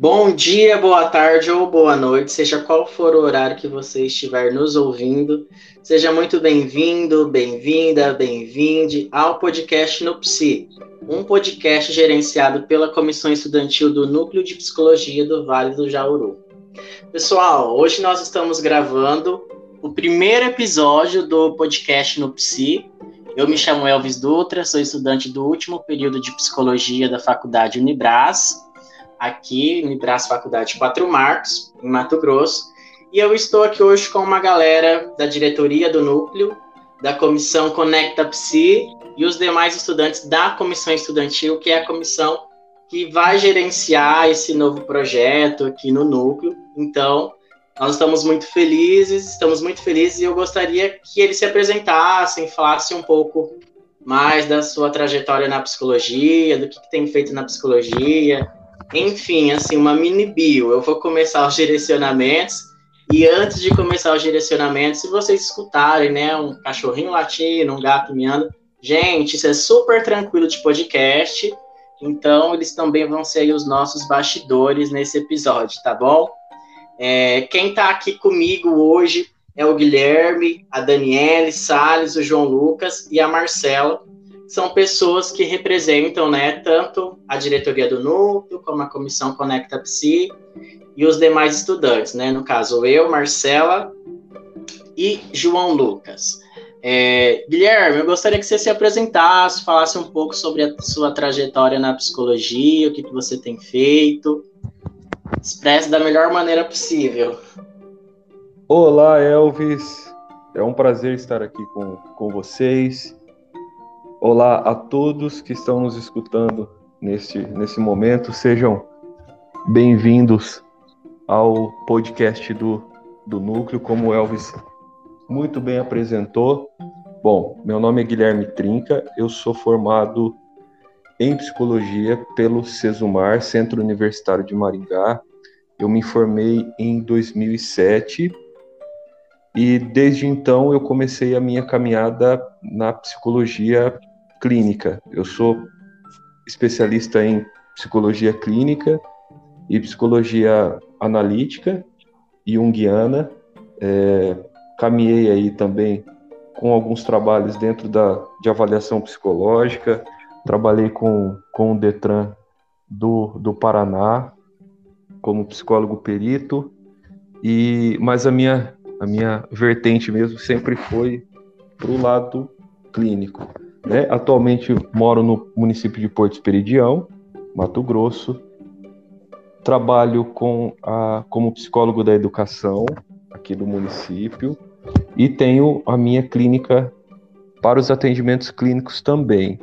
Bom dia, boa tarde ou boa noite, seja qual for o horário que você estiver nos ouvindo. Seja muito bem-vindo, bem-vinda, bem-vinde ao podcast no Psi, um podcast gerenciado pela Comissão Estudantil do Núcleo de Psicologia do Vale do Jauru. Pessoal, hoje nós estamos gravando o primeiro episódio do podcast no Psi. Eu me chamo Elvis Dutra, sou estudante do último período de Psicologia da Faculdade Unibras aqui no Braço Faculdade Quatro Marcos, em Mato Grosso, e eu estou aqui hoje com uma galera da diretoria do núcleo, da comissão Conecta Psi e os demais estudantes da comissão estudantil, que é a comissão que vai gerenciar esse novo projeto aqui no núcleo. Então, nós estamos muito felizes, estamos muito felizes e eu gostaria que eles se apresentassem, falassem um pouco mais da sua trajetória na psicologia, do que, que tem feito na psicologia, enfim, assim, uma mini bio. Eu vou começar os direcionamentos. E antes de começar os direcionamentos, se vocês escutarem, né, um cachorrinho latindo, um gato miando, gente, isso é super tranquilo de podcast. Então, eles também vão ser os nossos bastidores nesse episódio, tá bom? É, quem tá aqui comigo hoje é o Guilherme, a Daniele, Salles, o João Lucas e a Marcela são pessoas que representam, né, tanto a diretoria do núcleo, como a comissão Conecta Psi e os demais estudantes, né, no caso eu, Marcela e João Lucas. É, Guilherme, eu gostaria que você se apresentasse, falasse um pouco sobre a sua trajetória na psicologia, o que, que você tem feito, expresse da melhor maneira possível. Olá, Elvis, é um prazer estar aqui com, com vocês. Olá a todos que estão nos escutando nesse, nesse momento, sejam bem-vindos ao podcast do, do Núcleo, como o Elvis muito bem apresentou. Bom, meu nome é Guilherme Trinca, eu sou formado em psicologia pelo Cesumar, Centro Universitário de Maringá. Eu me formei em 2007 e desde então eu comecei a minha caminhada na psicologia clínica. Eu sou especialista em psicologia clínica e psicologia analítica e junguiana. É, caminhei aí também com alguns trabalhos dentro da, de avaliação psicológica, trabalhei com, com o Detran do, do Paraná como psicólogo perito, e mas a minha, a minha vertente mesmo sempre foi para o lado clínico. Né? Atualmente moro no município de Porto Esperidião, Mato Grosso. Trabalho com a, como psicólogo da educação aqui do município e tenho a minha clínica para os atendimentos clínicos também.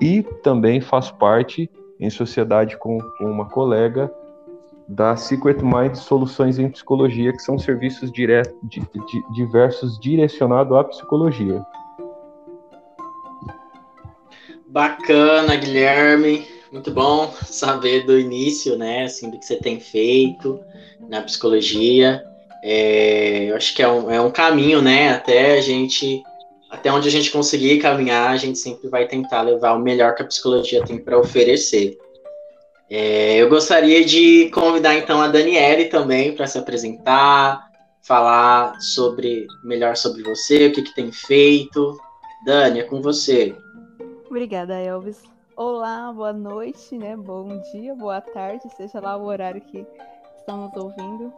E também faço parte, em sociedade com, com uma colega, da Secret Mind Soluções em Psicologia, que são serviços di, di, diversos direcionados à psicologia. Bacana, Guilherme. Muito bom saber do início, né, assim, do que você tem feito na psicologia. É, eu acho que é um, é um caminho, né, até a gente, até onde a gente conseguir caminhar, a gente sempre vai tentar levar o melhor que a psicologia tem para oferecer. É, eu gostaria de convidar então a Daniele também para se apresentar, falar sobre melhor sobre você, o que, que tem feito. Dani, é com você. Obrigada, Elvis. Olá, boa noite, né? Bom dia, boa tarde, seja lá o horário que estamos ouvindo.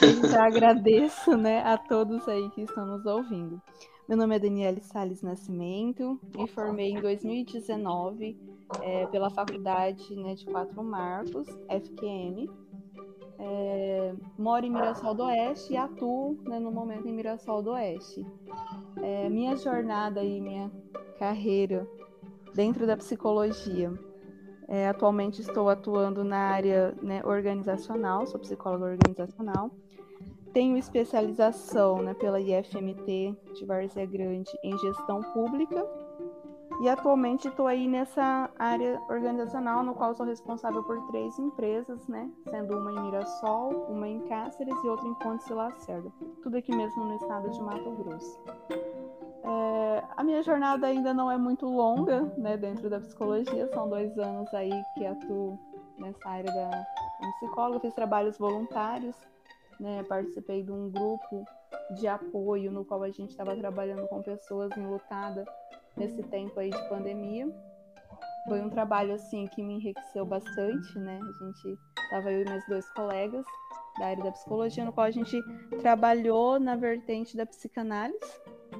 Eu já agradeço, né, a todos aí que estão nos ouvindo. Meu nome é Daniele Sales Nascimento, me formei em 2019 é, pela Faculdade né, de Quatro Marcos, FQM. É, moro em Mirassol do Oeste e atuo né, no momento em Mirassol do Oeste. É, minha jornada e minha carreira dentro da psicologia. É, atualmente estou atuando na área né, organizacional, sou psicóloga organizacional. Tenho especialização né, pela IFMT de Várzea Grande em gestão pública. E atualmente estou aí nessa área organizacional, no qual sou responsável por três empresas, né? Sendo uma em Mirassol, uma em Cáceres e outra em Pontes e Lacerda. Tudo aqui mesmo no estado de Mato Grosso. É, a minha jornada ainda não é muito longa, né, dentro da psicologia, são dois anos aí que atuo nessa área da, psicóloga, fiz trabalhos voluntários, né? Participei de um grupo de apoio no qual a gente estava trabalhando com pessoas enlutadas nesse tempo aí de pandemia. Foi um trabalho assim que me enriqueceu bastante, né? A gente estava eu e meus dois colegas da área da psicologia, no qual a gente trabalhou na vertente da psicanálise,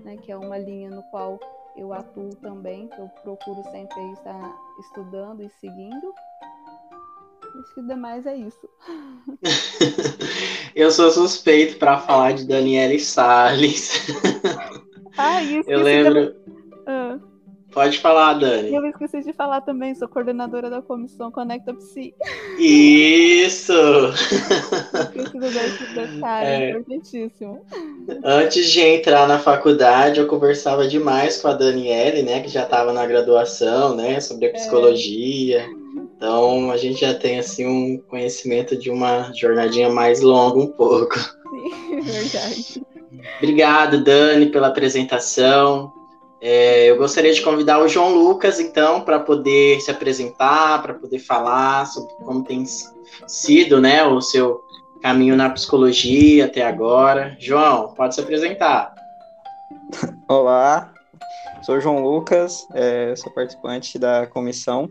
né, que é uma linha no qual eu atuo também, que eu procuro sempre estar estudando e seguindo. Acho que demais é isso. eu sou suspeito para falar de Daniele Salles. Ah, isso. Eu lembro. Pode falar, Dani. Eu esqueci de falar também, sou coordenadora da comissão Conecta Psi. Isso! Desse detalhe, é. importantíssimo. Antes de entrar na faculdade, eu conversava demais com a Daniele, né, que já estava na graduação, né, sobre a é. psicologia. É. Então, a gente já tem, assim, um conhecimento de uma jornadinha mais longa um pouco. Sim, verdade. Obrigado, Dani, pela apresentação. É, eu gostaria de convidar o João Lucas, então, para poder se apresentar, para poder falar sobre como tem sido né, o seu caminho na psicologia até agora. João, pode se apresentar. Olá, sou João Lucas, é, sou participante da comissão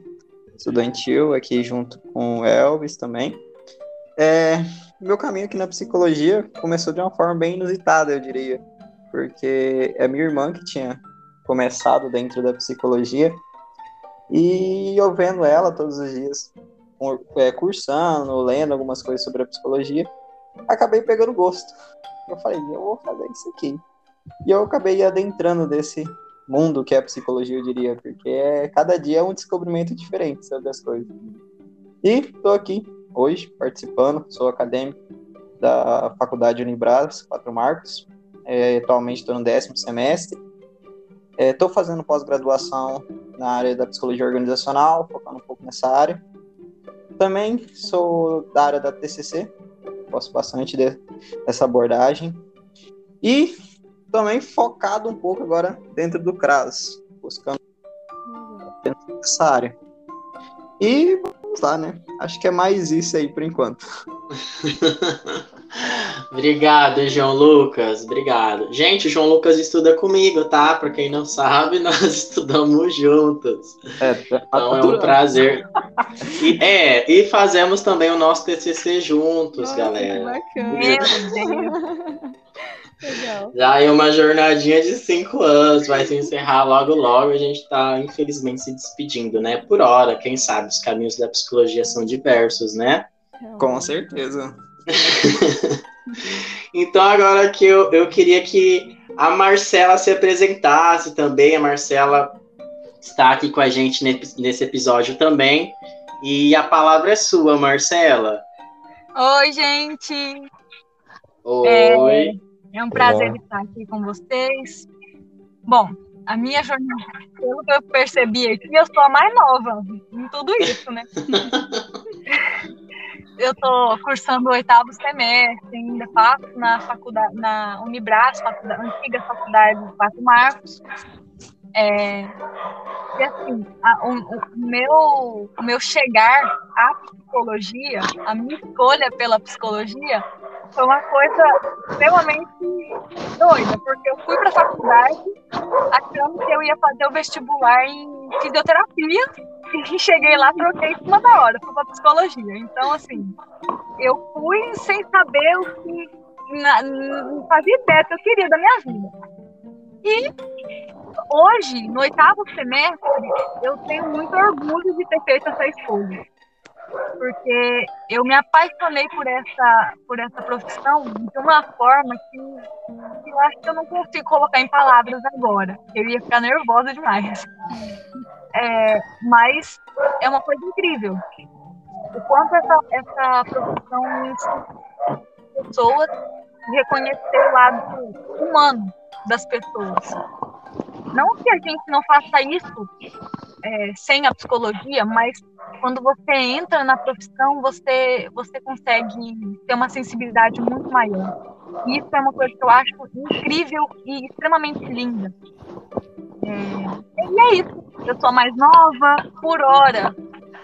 estudantil aqui junto com o Elvis também. É, meu caminho aqui na psicologia começou de uma forma bem inusitada, eu diria, porque é minha irmã que tinha começado dentro da psicologia. E eu vendo ela todos os dias, é, cursando, lendo algumas coisas sobre a psicologia, acabei pegando gosto. Eu falei, eu vou fazer isso aqui. E eu acabei adentrando desse mundo que é a psicologia, eu diria, porque é, cada dia é um descobrimento diferente sobre as coisas. E estou aqui hoje participando, sou acadêmico da Faculdade Unibras, Quatro Marcos. É, atualmente estou no décimo semestre Estou é, fazendo pós-graduação na área da psicologia organizacional, focando um pouco nessa área. Também sou da área da TCC, gosto bastante de, dessa abordagem. E também focado um pouco agora dentro do CRAS, buscando dentro dessa área. E vamos lá, né? Acho que é mais isso aí por enquanto. Obrigado, João Lucas. Obrigado. Gente, o João Lucas estuda comigo, tá? Para quem não sabe, nós estudamos juntos. É, tá então é um prazer. E, é, e fazemos também o nosso TCC juntos, Nossa, galera. Que bacana. Legal. Já é uma jornadinha de cinco anos, vai se encerrar logo logo. A gente está, infelizmente, se despedindo, né? Por hora, quem sabe, os caminhos da psicologia são diversos, né? Com certeza. então, agora que eu, eu queria que a Marcela se apresentasse também. A Marcela está aqui com a gente nesse episódio também. E a palavra é sua, Marcela. Oi, gente. Oi. É, é um prazer Olá. estar aqui com vocês. Bom, a minha jornada, pelo que eu percebi aqui, eu sou a mais nova em tudo isso, né? eu estou cursando o oitavo semestre, ainda faço na faculdade, na Unibras, faculdade, antiga faculdade de Quatro Marcos. É, e assim, a, o, o, meu, o meu chegar à psicologia, a minha escolha pela psicologia, foi uma coisa extremamente doida, porque eu fui para a faculdade achando que eu ia fazer o vestibular em fisioterapia e cheguei lá, troquei em cima da hora, fui para psicologia. Então, assim, eu fui sem saber o que, na, não fazia ideia que eu queria da minha vida. E hoje, no oitavo semestre, eu tenho muito orgulho de ter feito essa escolha porque eu me apaixonei por essa, por essa profissão de uma forma que, que eu acho que eu não consigo colocar em palavras agora. Eu ia ficar nervosa demais. É, mas é uma coisa incrível. O quanto essa, essa profissão pessoas reconhecer o lado humano das pessoas. Não que a gente não faça isso é, sem a psicologia, mas quando você entra na profissão, você, você consegue ter uma sensibilidade muito maior. E isso é uma coisa que eu acho incrível e extremamente linda. É, e é isso. Eu sou mais nova, por hora.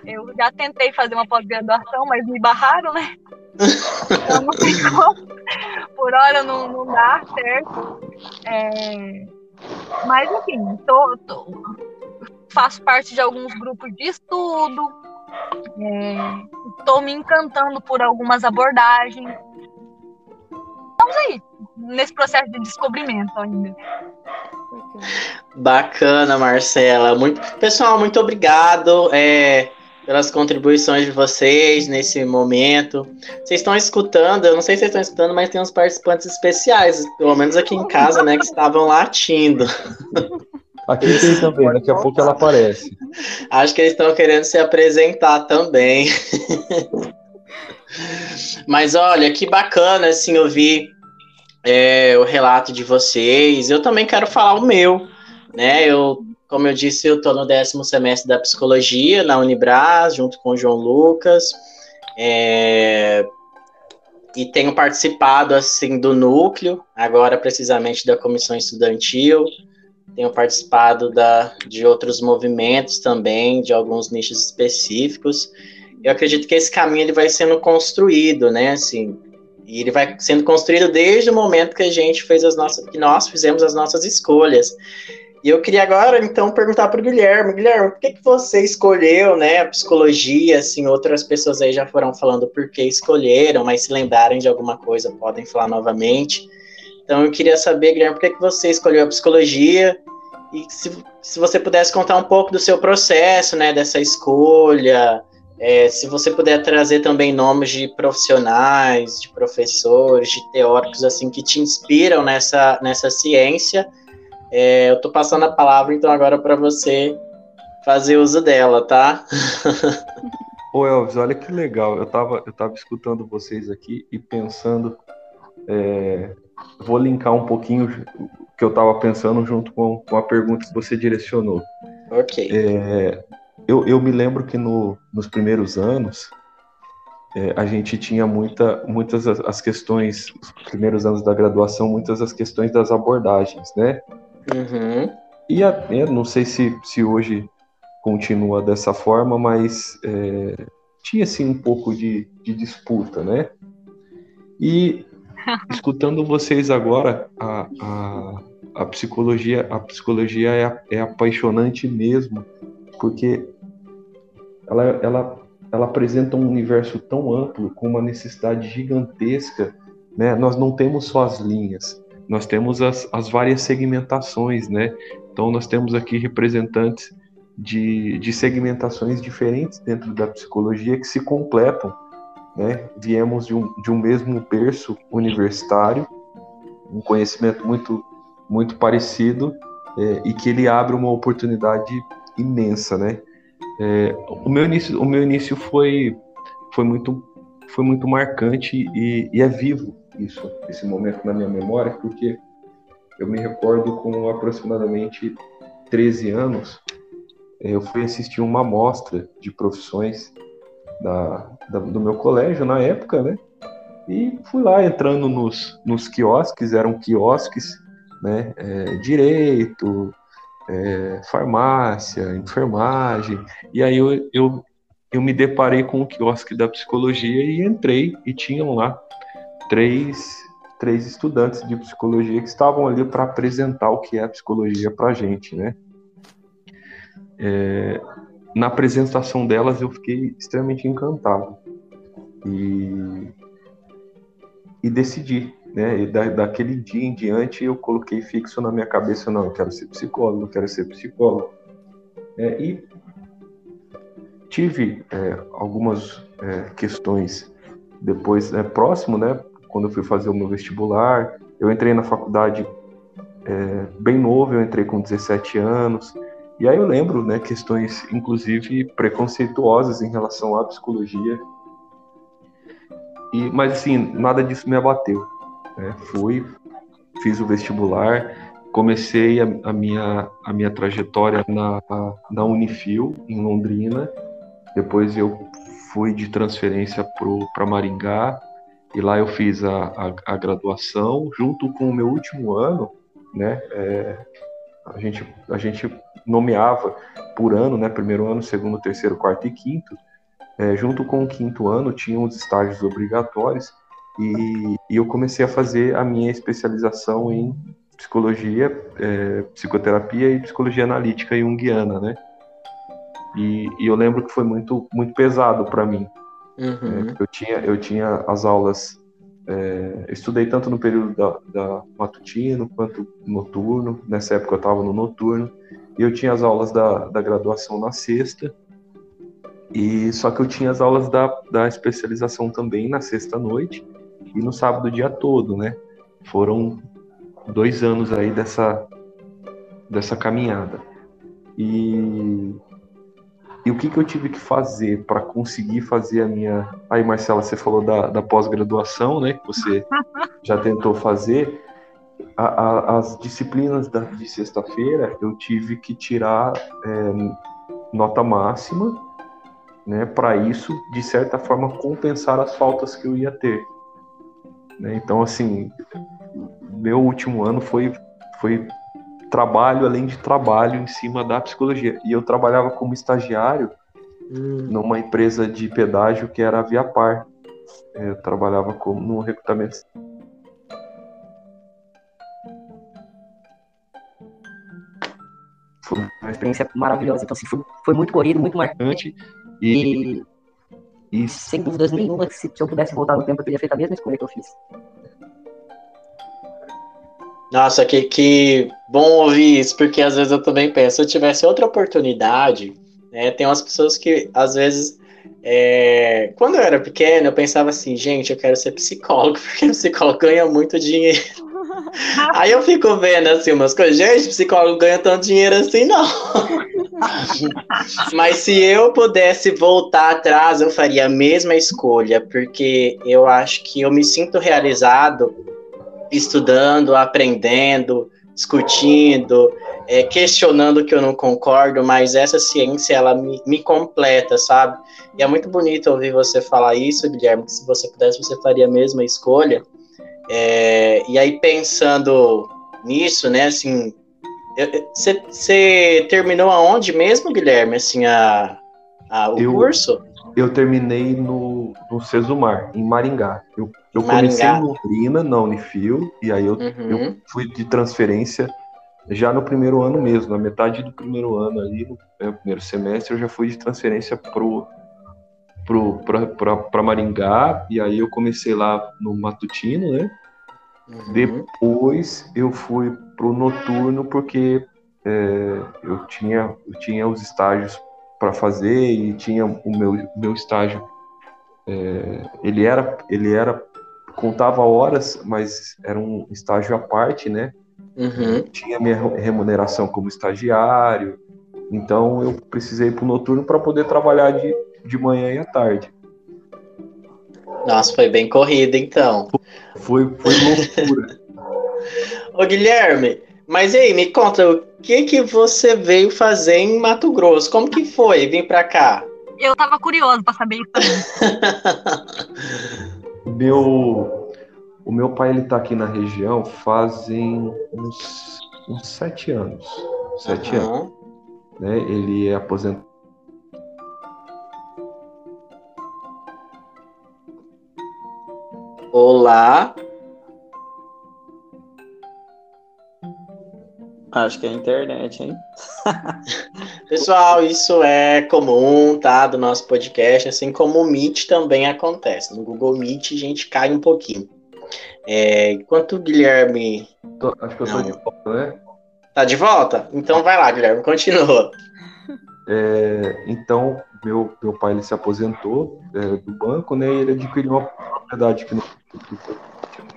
Eu já tentei fazer uma pós-graduação, mas me barraram, né? Então não tem como. Por hora não, não dá certo. É... Mas, enfim, tô, tô, faço parte de alguns grupos de estudo, estou é, me encantando por algumas abordagens. Estamos aí, nesse processo de descobrimento ainda. Bacana, Marcela. Muito... Pessoal, muito obrigado é, pelas contribuições de vocês nesse momento. Vocês estão escutando, eu não sei se vocês estão escutando, mas tem uns participantes especiais, pelo menos aqui em casa, né, que estavam latindo. Aqui tem também, daqui a pouco ela aparece. Acho que eles estão querendo se apresentar também. Mas olha, que bacana assim ouvir é, o relato de vocês. Eu também quero falar o meu, né? Eu, como eu disse, eu estou no décimo semestre da psicologia na Unibras, junto com o João Lucas. É, e tenho participado assim do núcleo, agora precisamente da comissão estudantil tenho participado da, de outros movimentos também, de alguns nichos específicos. Eu acredito que esse caminho ele vai sendo construído, né? Assim, e ele vai sendo construído desde o momento que a gente fez as nossas, que nós fizemos as nossas escolhas. E eu queria agora, então, perguntar para o Guilherme, Guilherme, por que, que você escolheu, né, a psicologia, assim, outras pessoas aí já foram falando por que escolheram, mas se lembrarem de alguma coisa, podem falar novamente. Então eu queria saber, Guilherme, por que, você escolheu a psicologia e se, se você pudesse contar um pouco do seu processo, né, dessa escolha, é, se você puder trazer também nomes de profissionais, de professores, de teóricos, assim, que te inspiram nessa, nessa ciência, é, eu estou passando a palavra, então, agora para você fazer uso dela, tá? Ô Elvis, olha que legal, eu estava eu tava escutando vocês aqui e pensando é, vou linkar um pouquinho o que eu estava pensando junto com, com, a pergunta que você direcionou. Ok. É, eu, eu me lembro que no, nos primeiros anos é, a gente tinha muita, muitas as, questões, os primeiros anos da graduação, muitas as questões das abordagens, né? Uhum. E a, não sei se, se hoje continua dessa forma, mas é, tinha assim um pouco de, de disputa, né? E escutando vocês agora, a, a, a, psicologia, a psicologia é, é apaixonante mesmo, porque ela, ela, ela apresenta um universo tão amplo, com uma necessidade gigantesca. Né? Nós não temos só as linhas, nós temos as, as várias segmentações, né? Então nós temos aqui representantes de, de segmentações diferentes dentro da psicologia que se completam né? Viemos de um, de um mesmo berço universitário, um conhecimento muito, muito parecido é, e que ele abre uma oportunidade imensa, né? É, o meu início, o meu início foi, foi muito, foi muito marcante e, e é vivo isso, esse momento na minha memória, porque eu me recordo com aproximadamente 13 anos, é, eu fui assistir uma mostra de profissões da, da, do meu colégio na época, né? E fui lá entrando nos, nos quiosques, eram quiosques, né? É, direito, é, farmácia, enfermagem. E aí eu, eu, eu me deparei com o quiosque da psicologia e entrei e tinham lá três, três estudantes de psicologia que estavam ali para apresentar o que é a psicologia para a gente, né? É, na apresentação delas eu fiquei extremamente encantado e, e decidi, né? E da, daquele dia em diante eu coloquei fixo na minha cabeça não, eu quero ser psicólogo, eu quero ser psicólogo. É, e tive é, algumas é, questões depois é, próximo, né? Quando eu fui fazer o meu vestibular, eu entrei na faculdade é, bem novo, eu entrei com 17 anos. E aí eu lembro, né, questões inclusive preconceituosas em relação à psicologia. E, mas assim, nada disso me abateu. Né? Fui, fiz o vestibular, comecei a, a, minha, a minha trajetória na, na Unifil, em Londrina. Depois eu fui de transferência para Maringá, e lá eu fiz a, a, a, graduação, junto com o meu último ano, né? É, a gente, a gente nomeava por ano, né, primeiro ano, segundo, terceiro, quarto e quinto, é, junto com o quinto ano tinham os estágios obrigatórios e, e, eu comecei a fazer a minha especialização em psicologia, é, psicoterapia e psicologia analítica junguiana, né? E, e eu lembro que foi muito muito pesado para mim. Uhum. É, eu tinha eu tinha as aulas é, estudei tanto no período da, da, matutino quanto noturno. Nessa época eu estava no noturno. E eu tinha as aulas da, da graduação na sexta. E só que eu tinha as aulas da, da especialização também na sexta noite e no sábado dia todo, né? Foram dois anos aí dessa, dessa caminhada. E e o que, que eu tive que fazer para conseguir fazer a minha. Aí, Marcela, você falou da, da pós-graduação, né? Que você já tentou fazer. A, a, as disciplinas da, de sexta-feira eu tive que tirar é, nota máxima, né? Para isso, de certa forma, compensar as faltas que eu ia ter. Né? Então, assim, meu último ano foi, foi trabalho além de trabalho em cima da psicologia. E eu trabalhava como estagiário hum. numa empresa de pedágio que era a Viapar. É, eu trabalhava como no recrutamento. Foi uma experiência maravilhosa. Então, assim, foi, foi muito corrido, muito marcante. E, e sem dúvidas nenhuma, se, se eu pudesse voltar no tempo, eu teria feito a mesma escolha que eu fiz. Nossa, que, que bom ouvir isso, porque às vezes eu também penso, se eu tivesse outra oportunidade, né, tem umas pessoas que às vezes, é, quando eu era pequeno, eu pensava assim, gente, eu quero ser psicólogo, porque psicólogo ganha muito dinheiro. Aí eu fico vendo assim umas coisas, gente, psicólogo ganha tanto dinheiro assim, não. Mas se eu pudesse voltar atrás, eu faria a mesma escolha, porque eu acho que eu me sinto realizado estudando, aprendendo, discutindo, é, questionando que eu não concordo, mas essa ciência ela me, me, completa, sabe? E é muito bonito ouvir você falar isso, Guilherme, que se você pudesse, você faria a mesma escolha. É, e aí, pensando nisso, né, assim, você terminou aonde mesmo, Guilherme, assim, a, a o eu, curso? Eu terminei no, no Cesumar, em Maringá. Eu eu comecei em Londrina, na Unifil, e aí eu, uhum. eu fui de transferência já no primeiro ano mesmo, na metade do primeiro ano ali, no né, primeiro semestre, eu já fui de transferência pro para Maringá, e aí eu comecei lá no matutino, né? Uhum. Depois eu fui pro noturno porque é, eu tinha eu tinha os estágios para fazer e tinha o meu meu estágio é, ele era ele era contava horas, mas era um estágio à parte, né? Uhum. Tinha minha remuneração como estagiário, então eu precisei ir para o noturno para poder trabalhar de, de manhã e à tarde. Nossa, foi bem corrida então. Foi, foi loucura. Ô Guilherme, mas aí, me conta, o que que você veio fazer em Mato Grosso? Como que foi vir para cá? Eu tava curioso para saber isso. Meu, o meu pai ele tá aqui na região fazem uns, uns sete anos. Sete uhum. anos. Né? Ele é aposentado. Olá. Acho que é a internet, hein? Pessoal, isso é comum, tá? Do nosso podcast, assim como o Meet também acontece. No Google Meet a gente cai um pouquinho. É, enquanto o Guilherme. Tô, acho que eu Não. tô de volta, né? Tá de volta? Então vai lá, Guilherme, continua. É, então, meu, meu pai ele se aposentou é, do banco, né? E ele adquiriu uma propriedade que não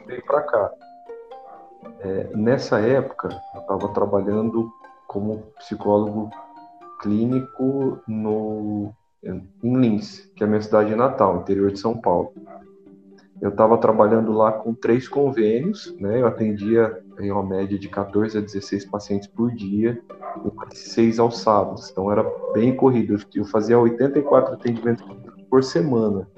veio para cá. É, nessa época, eu estava trabalhando como psicólogo clínico no, em Lins, que é a minha cidade natal, interior de São Paulo. Eu estava trabalhando lá com três convênios, né? Eu atendia em uma média de 14 a 16 pacientes por dia, e seis aos sábados. Então era bem corrido. Eu fazia 84 atendimentos por semana.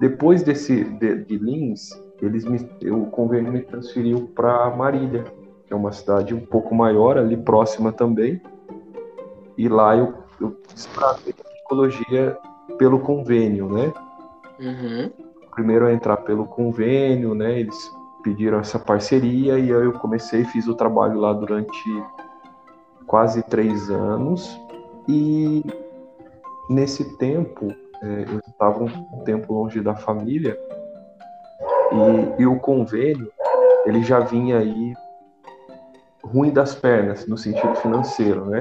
Depois desse de, de Lins, eles me, o convênio me transferiu para Marília, que é uma cidade um pouco maior, ali próxima também. E lá eu, eu fiz para psicologia pelo convênio, né? Uhum. Primeiro a entrar pelo convênio, né? Eles pediram essa parceria e eu comecei, fiz o trabalho lá durante quase três anos. E nesse tempo, é, eu estava um tempo longe da família e, e o convênio ele já vinha aí ruim das pernas no sentido financeiro, né?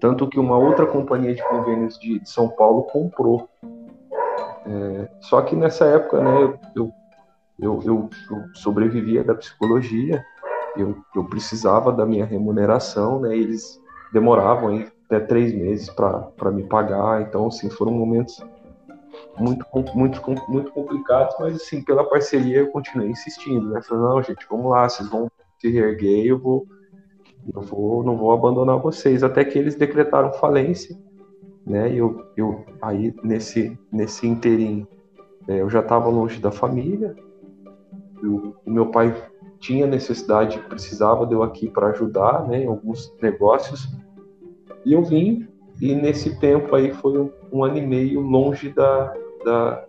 Tanto que uma outra companhia de convênios de, de São Paulo comprou. É, só que nessa época, né, eu, eu, eu, eu sobrevivia da psicologia, eu, eu precisava da minha remuneração, né? Eles demoravam aí até três meses para me pagar, então, assim, foram momentos muito, muito, muito complicados, mas assim, pela parceria eu continuei insistindo, né? Falando, não, gente, vamos lá, vocês vão se reerguer, eu vou, eu vou, não vou abandonar vocês, até que eles decretaram falência, né? E eu, eu aí nesse nesse interim, é, eu já estava longe da família, o meu pai tinha necessidade, precisava de eu aqui para ajudar, né? Em alguns negócios, e eu vim e nesse tempo aí foi um, um ano e meio longe da, da,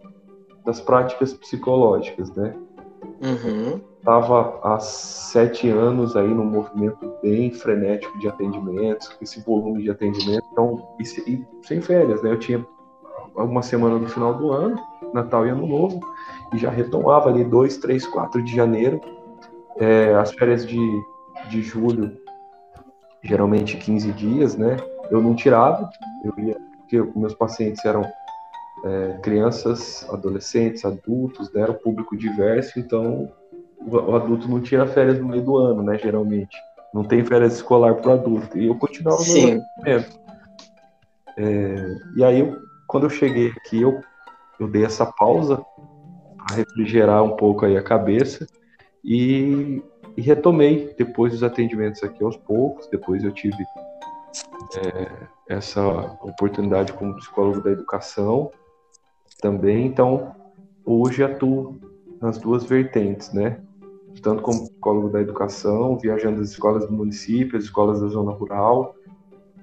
das práticas psicológicas, né? Uhum. Tava há sete anos aí num movimento bem frenético de atendimentos, esse volume de atendimento, então e, e sem férias, né? Eu tinha uma semana no final do ano, Natal e Ano Novo, e já retomava ali 2, 3, 4 de janeiro. É, as férias de, de julho, geralmente 15 dias, né? Eu não tirava, eu ia, porque meus pacientes eram é, crianças, adolescentes, adultos, né? Era um público diverso, então o, adulto não tira férias no meio do ano, né? Geralmente. Não tem férias escolar para o adulto. E eu continuava meu é, E aí, eu, quando eu cheguei aqui, eu, eu dei essa pausa para refrigerar um pouco aí a cabeça e, e, retomei depois dos atendimentos aqui aos poucos. Depois eu tive é, essa oportunidade como psicólogo da educação também. Então, hoje atuo nas duas vertentes, né? Tanto como psicólogo da educação, viajando as escolas do município, as escolas da zona rural.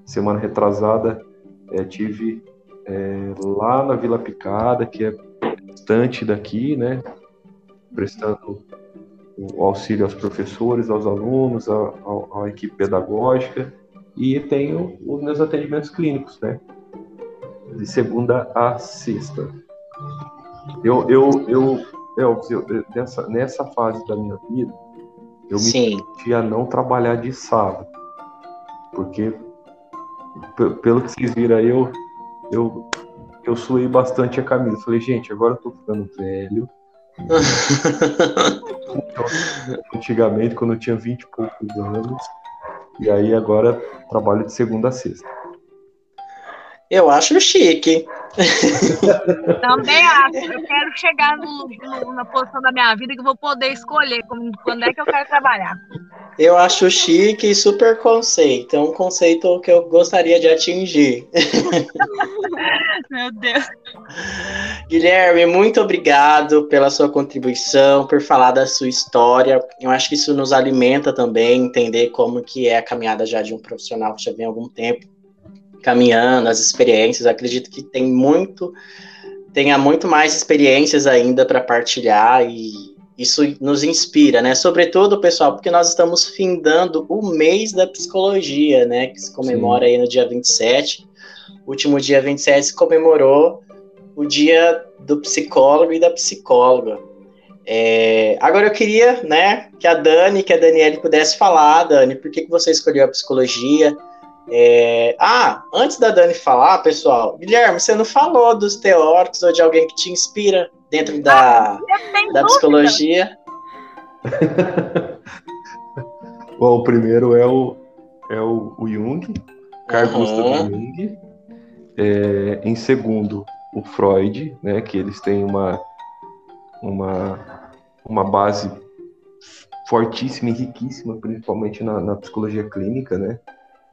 Semana retrasada é, tive é, lá na Vila Picada, que é distante daqui, né? Prestando o auxílio aos professores, aos alunos, à, à equipe pedagógica e tenho os meus atendimentos clínicos, né? De segunda a sexta. Eu, eu, eu, eu, eu nessa, nessa fase da minha vida, eu me sentia não trabalhar de sábado. Porque, pelo que vocês viram aí, eu, eu, eu suei bastante a camisa. Falei, gente, agora eu tô ficando velho. Antigamente, quando eu tinha 20 e poucos anos, e aí agora trabalho de segunda a sexta. Eu acho chique. Também acho. Eu quero chegar no, no, na posição da minha vida que eu vou poder escolher como, quando é que eu quero trabalhar. Eu acho chique e super conceito. É um conceito que eu gostaria de atingir. Meu Deus. Guilherme, muito obrigado pela sua contribuição, por falar da sua história. Eu acho que isso nos alimenta também, entender como que é a caminhada já de um profissional que já vem há algum tempo caminhando, as experiências. acredito que tem muito, tenha muito mais experiências ainda para partilhar e isso nos inspira, né? Sobretudo, pessoal, porque nós estamos findando o mês da psicologia, né? Que se comemora Sim. aí no dia 27. O último dia 27 se comemorou o dia do psicólogo e da psicóloga. É, agora eu queria, né, que a Dani, que a Daniele pudesse falar, Dani, por que, que você escolheu a psicologia? É, ah, antes da Dani falar, pessoal, Guilherme, você não falou dos teóricos ou de alguém que te inspira dentro da, ah, da psicologia? Bom, o primeiro é o, é o, o Jung, Carl uhum. Gustav Jung. É, em segundo, o Freud, né, que eles têm uma, uma, uma base fortíssima e riquíssima, principalmente na, na psicologia clínica, né?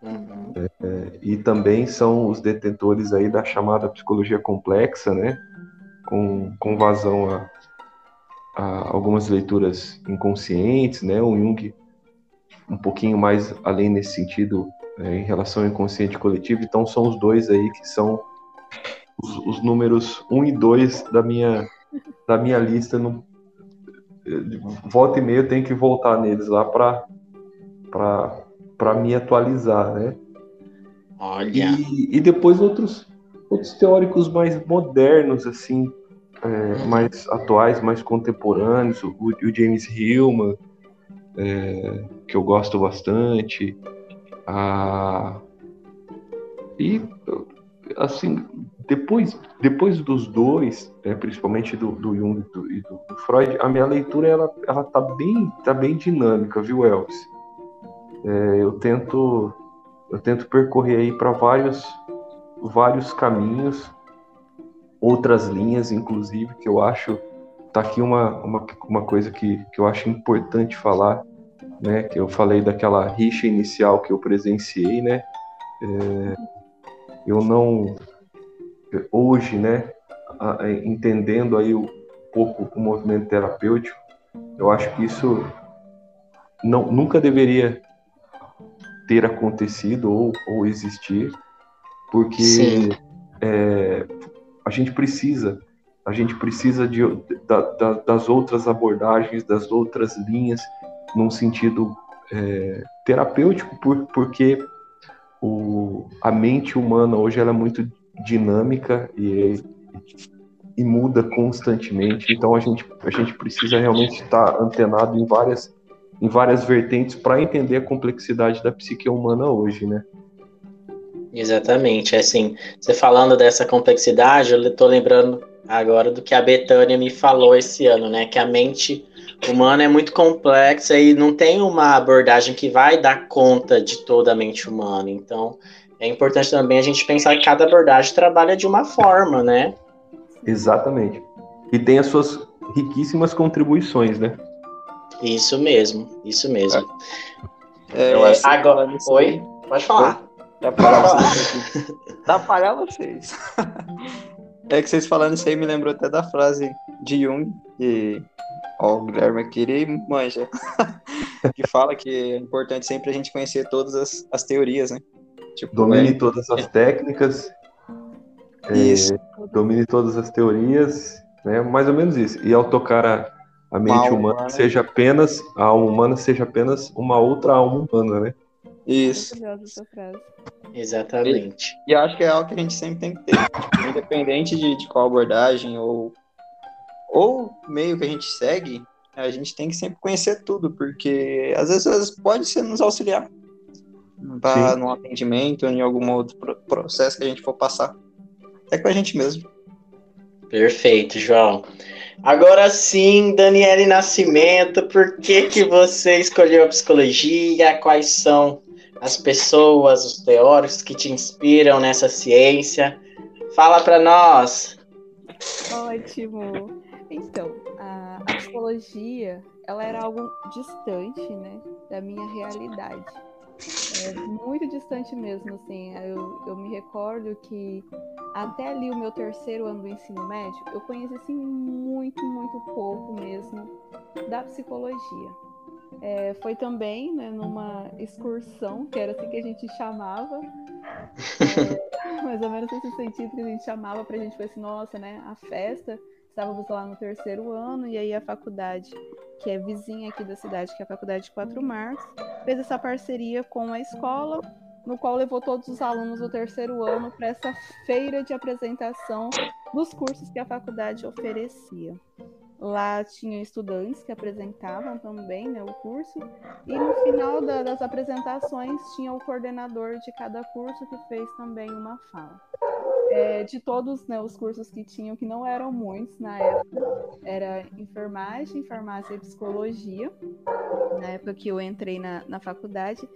Uhum. É, e também são os detentores aí da chamada psicologia complexa, né? Com, com vazão a, a algumas leituras inconscientes, né? O Jung um pouquinho mais além nesse sentido é, em relação ao inconsciente coletivo. Então são os dois aí que são os, os números 1 um e 2 da minha, da minha lista. No, volta e meia eu tenho que voltar neles lá para me atualizar, né? Olha. E, e depois outros, outros teóricos mais modernos, assim, é, mais atuais, mais contemporâneos, o, o James Hillman, é, que eu gosto bastante. A... E, assim, depois, depois dos dois, é, principalmente do, do Jung e do, do, do, Freud, a minha leitura ela, ela tá, bem, tá bem dinâmica, viu, Elvis? É, eu tento eu tento percorrer aí para vários vários caminhos, outras linhas, inclusive, que eu acho tá aqui uma, uma, uma coisa que, que eu acho importante falar, né? Que eu falei daquela rixa inicial que eu presenciei, né? É, eu não hoje, né? Entendendo aí um pouco o movimento terapêutico, eu acho que isso não, nunca deveria ter acontecido ou, ou existir, porque é, a gente precisa a gente precisa de, da, da, das outras abordagens, das outras linhas, num sentido é, terapêutico, por, porque o, a mente humana hoje ela é muito dinâmica e, e muda constantemente, então a gente, a gente precisa realmente estar antenado em várias, em várias vertentes para entender a complexidade da psique humana hoje, né? Exatamente, assim, você falando dessa complexidade, eu estou lembrando agora do que a Betânia me falou esse ano, né? Que a mente humana é muito complexa e não tem uma abordagem que vai dar conta de toda a mente humana. Então, é importante também a gente pensar que cada abordagem trabalha de uma forma, né? Exatamente. E tem as suas riquíssimas contribuições, né? Isso mesmo, isso mesmo. É, eu acho agora, oi, pode falar. Dá para vocês. Dá para vocês. É que vocês falando isso aí me lembrou até da frase de Jung, que ó, o Guilherme aqui manja, que fala que é importante sempre a gente conhecer todas as, as teorias, né? Tipo, domine é... todas as técnicas, isso. É, domine todas as teorias, né? Mais ou menos isso. E ao tocar a, a mente humana, humana, seja apenas a alma humana seja apenas uma outra alma humana, né? Isso. Exatamente. E, e acho que é algo que a gente sempre tem que ter, independente de, de qual abordagem ou, ou meio que a gente segue, a gente tem que sempre conhecer tudo, porque às vezes pode ser nos auxiliar para no atendimento ou em algum outro processo que a gente for passar. É com a gente mesmo. Perfeito, João. Agora sim, Daniele Nascimento, por que, que você escolheu a psicologia? Quais são as pessoas, os teóricos que te inspiram nessa ciência. Fala para nós. Ótimo. Então, a, a, psicologia, ela era algo distante, né, da minha realidade. É muito distante mesmo, assim. Eu, eu me recordo que até ali o meu terceiro ano do ensino médio, eu conheci assim, muito, muito pouco mesmo da psicologia. É, foi também né, numa excursão, que era assim que a gente chamava. É, mais ou menos nesse sentido que a gente chamava para a gente, foi assim, nossa, né, a festa. Estávamos lá no terceiro ano, e aí a faculdade, que é vizinha aqui da cidade, que é a Faculdade de Quatro Marcos, fez essa parceria com a escola, no qual levou todos os alunos do terceiro ano para essa feira de apresentação dos cursos que a faculdade oferecia. Lá tinha estudantes que apresentavam também né, o curso, e no final da, das apresentações tinha o coordenador de cada curso que fez também uma fala. É, de todos né, os cursos que tinham, que não eram muitos na época, era enfermagem, farmácia e psicologia, na época que eu entrei na, na faculdade,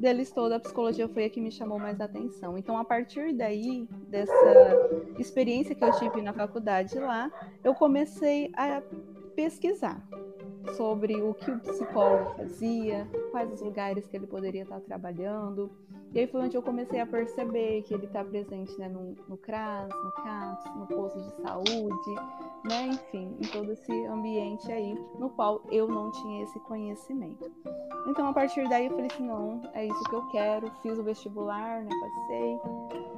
deles toda, a psicologia foi a que me chamou mais atenção. Então, a partir daí, dessa experiência que eu tive na faculdade lá, eu comecei a pesquisar sobre o que o psicólogo fazia, quais os lugares que ele poderia estar trabalhando. E aí foi onde eu comecei a perceber que ele está presente né, no, no CRAS, no CAPS, no posto de saúde, né, enfim, em todo esse ambiente aí no qual eu não tinha esse conhecimento. Então, a partir daí, eu falei assim: não, é isso que eu quero. Fiz o vestibular, né, passei,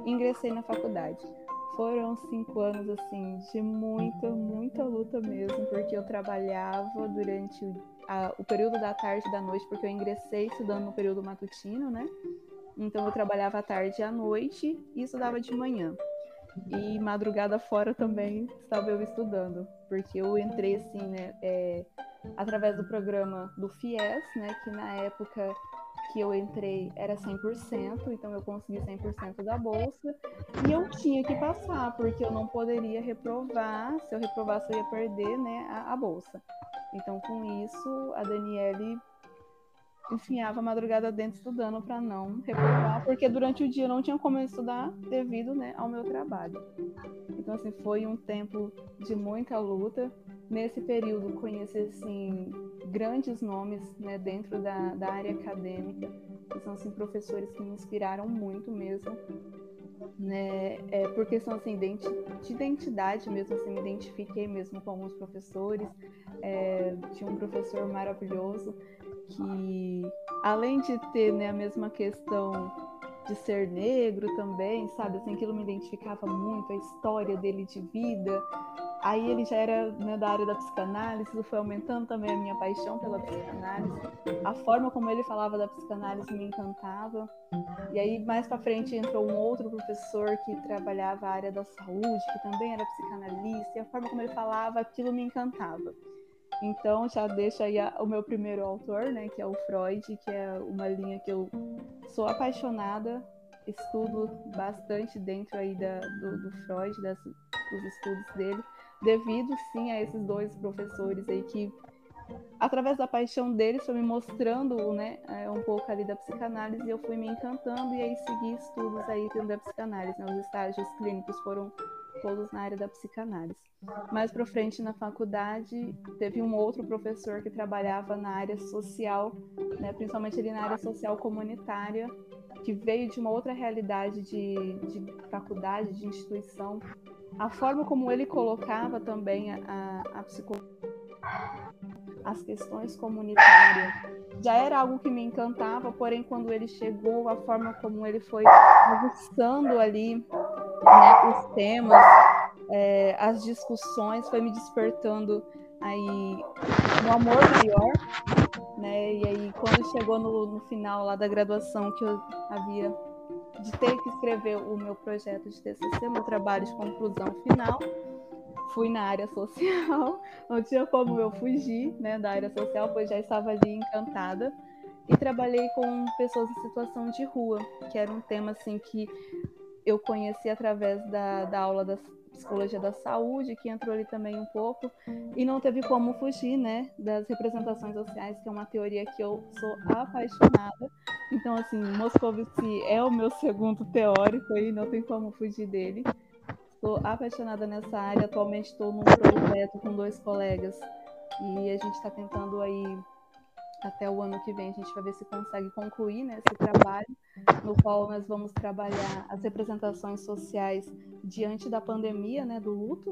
ingressei na faculdade. Foram cinco anos, assim, de muita, muita luta mesmo, porque eu trabalhava durante a, o período da tarde e da noite, porque eu ingressei estudando no período matutino, né? Então eu trabalhava à tarde e à noite e estudava de manhã. E madrugada fora também estava eu estudando, porque eu entrei assim, né, é, através do programa do FIES, né, que na época que eu entrei era 100%, então eu consegui 100% da bolsa, e eu tinha que passar, porque eu não poderia reprovar, se eu reprovasse eu ia perder, né, a, a bolsa. Então com isso, a Daniele enfiava a madrugada dentro estudando para não reprovar, porque durante o dia não tinha como estudar devido né, ao meu trabalho. Então, assim, foi um tempo de muita luta. Nesse período, conheci, assim, grandes nomes né, dentro da, da área acadêmica, que são, assim, professores que me inspiraram muito mesmo. Né, é, por questão assim, de identidade mesmo, assim, me identifiquei mesmo com alguns professores. É, tinha um professor maravilhoso que além de ter né, a mesma questão de ser negro também, sabe? Assim, aquilo me identificava muito, a história dele de vida. Aí ele já era né, da área da psicanálise, isso foi aumentando também a minha paixão pela psicanálise. A forma como ele falava da psicanálise me encantava. E aí mais para frente entrou um outro professor que trabalhava a área da saúde, que também era psicanalista, e a forma como ele falava, aquilo me encantava. Então, já deixo aí a, o meu primeiro autor, né, que é o Freud, que é uma linha que eu sou apaixonada, estudo bastante dentro aí da, do, do Freud, das, dos estudos dele, devido sim a esses dois professores aí que através da paixão deles foi me mostrando né, é, um pouco ali da psicanálise e eu fui me encantando e aí segui estudos aí dentro da psicanálise. Né? Os estágios clínicos foram todos na área da psicanálise. Mais para frente na faculdade, teve um outro professor que trabalhava na área social, né, principalmente ali na área social comunitária, que veio de uma outra realidade de, de faculdade, de instituição. A forma como ele colocava também a, a psicologia, as questões comunitárias, já era algo que me encantava, porém, quando ele chegou, a forma como ele foi ajustando ali né, os temas, é, as discussões, foi me despertando aí um amor maior, né? E aí quando chegou no, no final lá da graduação que eu havia de ter que escrever o meu projeto de TCC, meu trabalho de conclusão final, fui na área social, não tinha como eu fugir, né, da área social, pois já estava ali encantada e trabalhei com pessoas em situação de rua, que era um tema assim que eu conheci através da, da aula da psicologia da saúde, que entrou ali também um pouco, e não teve como fugir, né, das representações sociais, que é uma teoria que eu sou apaixonada. Então, assim, Moscovici é o meu segundo teórico e não tem como fugir dele. Sou apaixonada nessa área, atualmente estou num projeto com dois colegas e a gente está tentando aí até o ano que vem a gente vai ver se consegue concluir né, esse trabalho, no qual nós vamos trabalhar as representações sociais diante da pandemia, né, do luto,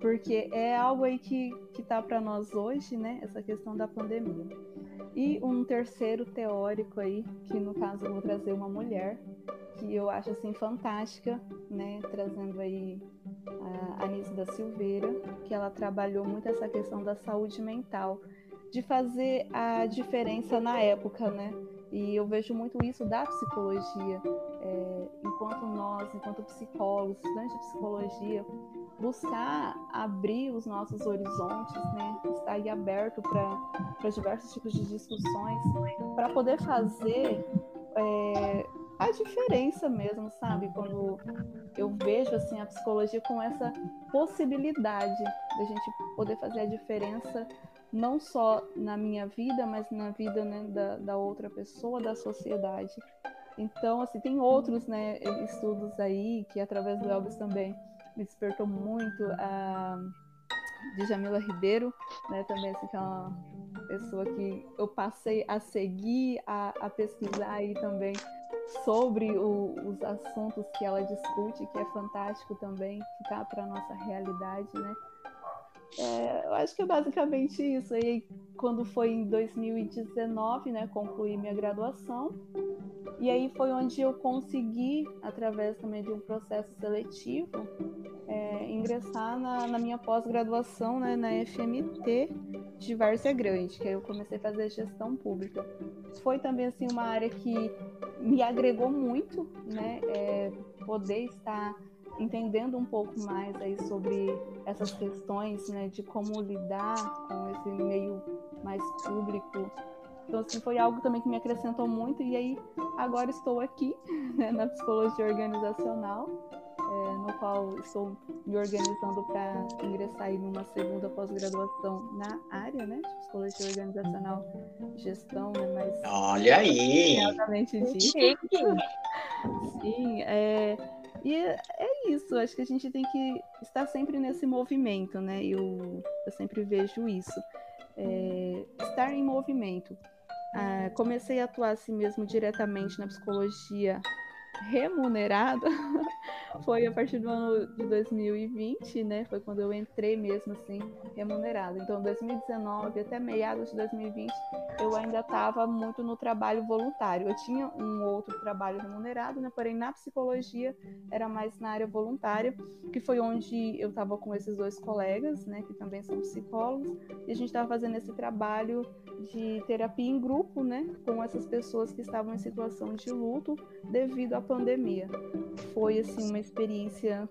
porque é algo aí que está para nós hoje, né, essa questão da pandemia. E um terceiro teórico aí, que no caso eu vou trazer uma mulher, que eu acho assim fantástica, né, trazendo aí a Anise da Silveira, que ela trabalhou muito essa questão da saúde mental de fazer a diferença na época, né? E eu vejo muito isso da psicologia. É, enquanto nós, enquanto psicólogos, estudantes de psicologia, buscar abrir os nossos horizontes, né? Estar aí aberto para diversos tipos de discussões, para poder fazer é, a diferença mesmo, sabe? Quando eu vejo assim a psicologia com essa possibilidade da gente poder fazer a diferença não só na minha vida, mas na vida né, da, da outra pessoa, da sociedade. Então, assim, tem outros né, estudos aí que, através do Elvis também, me despertou muito. A de Jamila Ribeiro, né, também, assim, que é uma pessoa que eu passei a seguir, a, a pesquisar e também sobre o, os assuntos que ela discute, que é fantástico também, que tá para nossa realidade, né? É, eu acho que é basicamente isso. E quando foi em 2019, né, concluí minha graduação. E aí foi onde eu consegui, através também de um processo seletivo, é, ingressar na, na minha pós-graduação né, na FMT de Várzea Grande, que aí eu comecei a fazer gestão pública. Foi também assim uma área que me agregou muito, né, é, poder estar entendendo um pouco mais aí sobre essas questões, né, de como lidar com esse meio mais público. Então, assim, foi algo também que me acrescentou muito e aí agora estou aqui né, na psicologia organizacional, é, no qual estou me organizando para ingressar aí numa segunda pós-graduação na área, né, de psicologia organizacional, gestão, né, mas Olha aí. exatamente disso. Sim, é, e é isso, acho que a gente tem que estar sempre nesse movimento, né? Eu, eu sempre vejo isso. É, estar em movimento. Ah, comecei a atuar assim mesmo diretamente na psicologia remunerada foi a partir do ano de 2020, né? Foi quando eu entrei mesmo assim remunerada. Então, 2019 até meados de 2020, eu ainda estava muito no trabalho voluntário. Eu tinha um outro trabalho remunerado, né? Porém, na psicologia era mais na área voluntária, que foi onde eu estava com esses dois colegas, né? Que também são psicólogos, e a gente estava fazendo esse trabalho de terapia em grupo, né? Com essas pessoas que estavam em situação de luto devido à pandemia. Foi assim uma experiência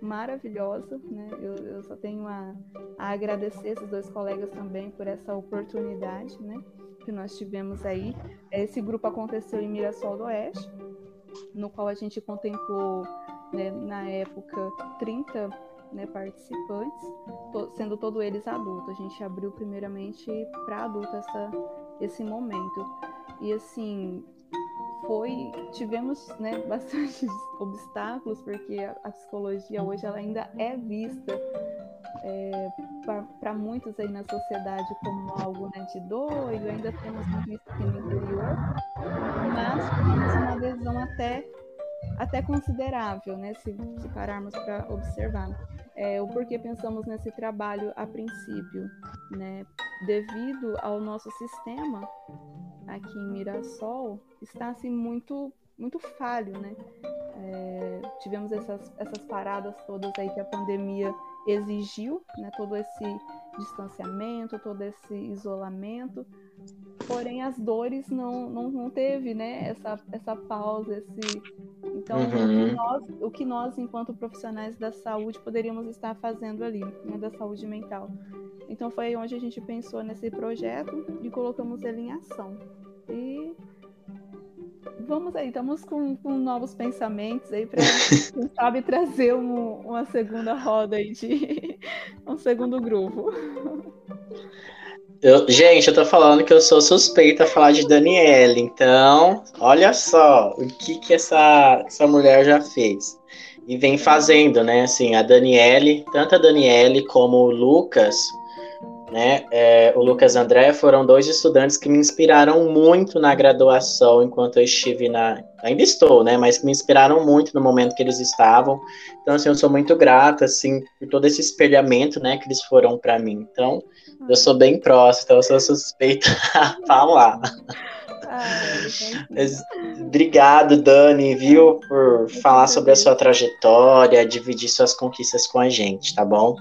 maravilhosa, né? Eu, eu só tenho a, a agradecer esses dois colegas também por essa oportunidade, né? Que nós tivemos aí. Esse grupo aconteceu em Mirassol do Oeste, no qual a gente contemplou, né, na época, 30 né, participantes, to sendo todos eles adultos. A gente abriu primeiramente para adulto essa, esse momento. E assim, foi tivemos né, bastante obstáculos porque a, a, psicologia hoje ela ainda é vista é, para muitos aí na sociedade como algo né, de doido ainda temos muito isso aqui no interior mas temos uma adesão até até considerável né se, se pararmos para observar é, o porquê pensamos nesse trabalho a princípio né devido ao nosso sistema aqui em Mirassol está assim muito muito falho, né? É, tivemos essas, essas paradas todas aí que a pandemia exigiu, né? Todo esse distanciamento, todo esse isolamento. Porém, as dores não, não, não teve, né? Essa, essa pausa, esse... Então, uhum. o, que nós, o que nós, enquanto profissionais da saúde, poderíamos estar fazendo ali, né? Da saúde mental. Então, foi onde a gente pensou nesse projeto e colocamos ele em ação. E vamos aí, estamos com, com novos pensamentos aí para, quem sabe, trazer um, uma segunda roda aí de um segundo grupo. Eu, gente, eu tô falando que eu sou suspeita a falar de Daniela, então, olha só o que que essa, essa mulher já fez. E vem fazendo, né? Assim, a Daniele, tanto a Daniele como o Lucas, né? É, o Lucas André foram dois estudantes que me inspiraram muito na graduação enquanto eu estive na. Ainda estou, né? Mas que me inspiraram muito no momento que eles estavam. Então, assim, eu sou muito grata, assim, por todo esse espelhamento, né, que eles foram para mim. Então, eu sou bem próximo, então eu sou suspeita a falar. Mas, obrigado, Dani, viu, por falar sobre a sua trajetória, dividir suas conquistas com a gente, tá bom?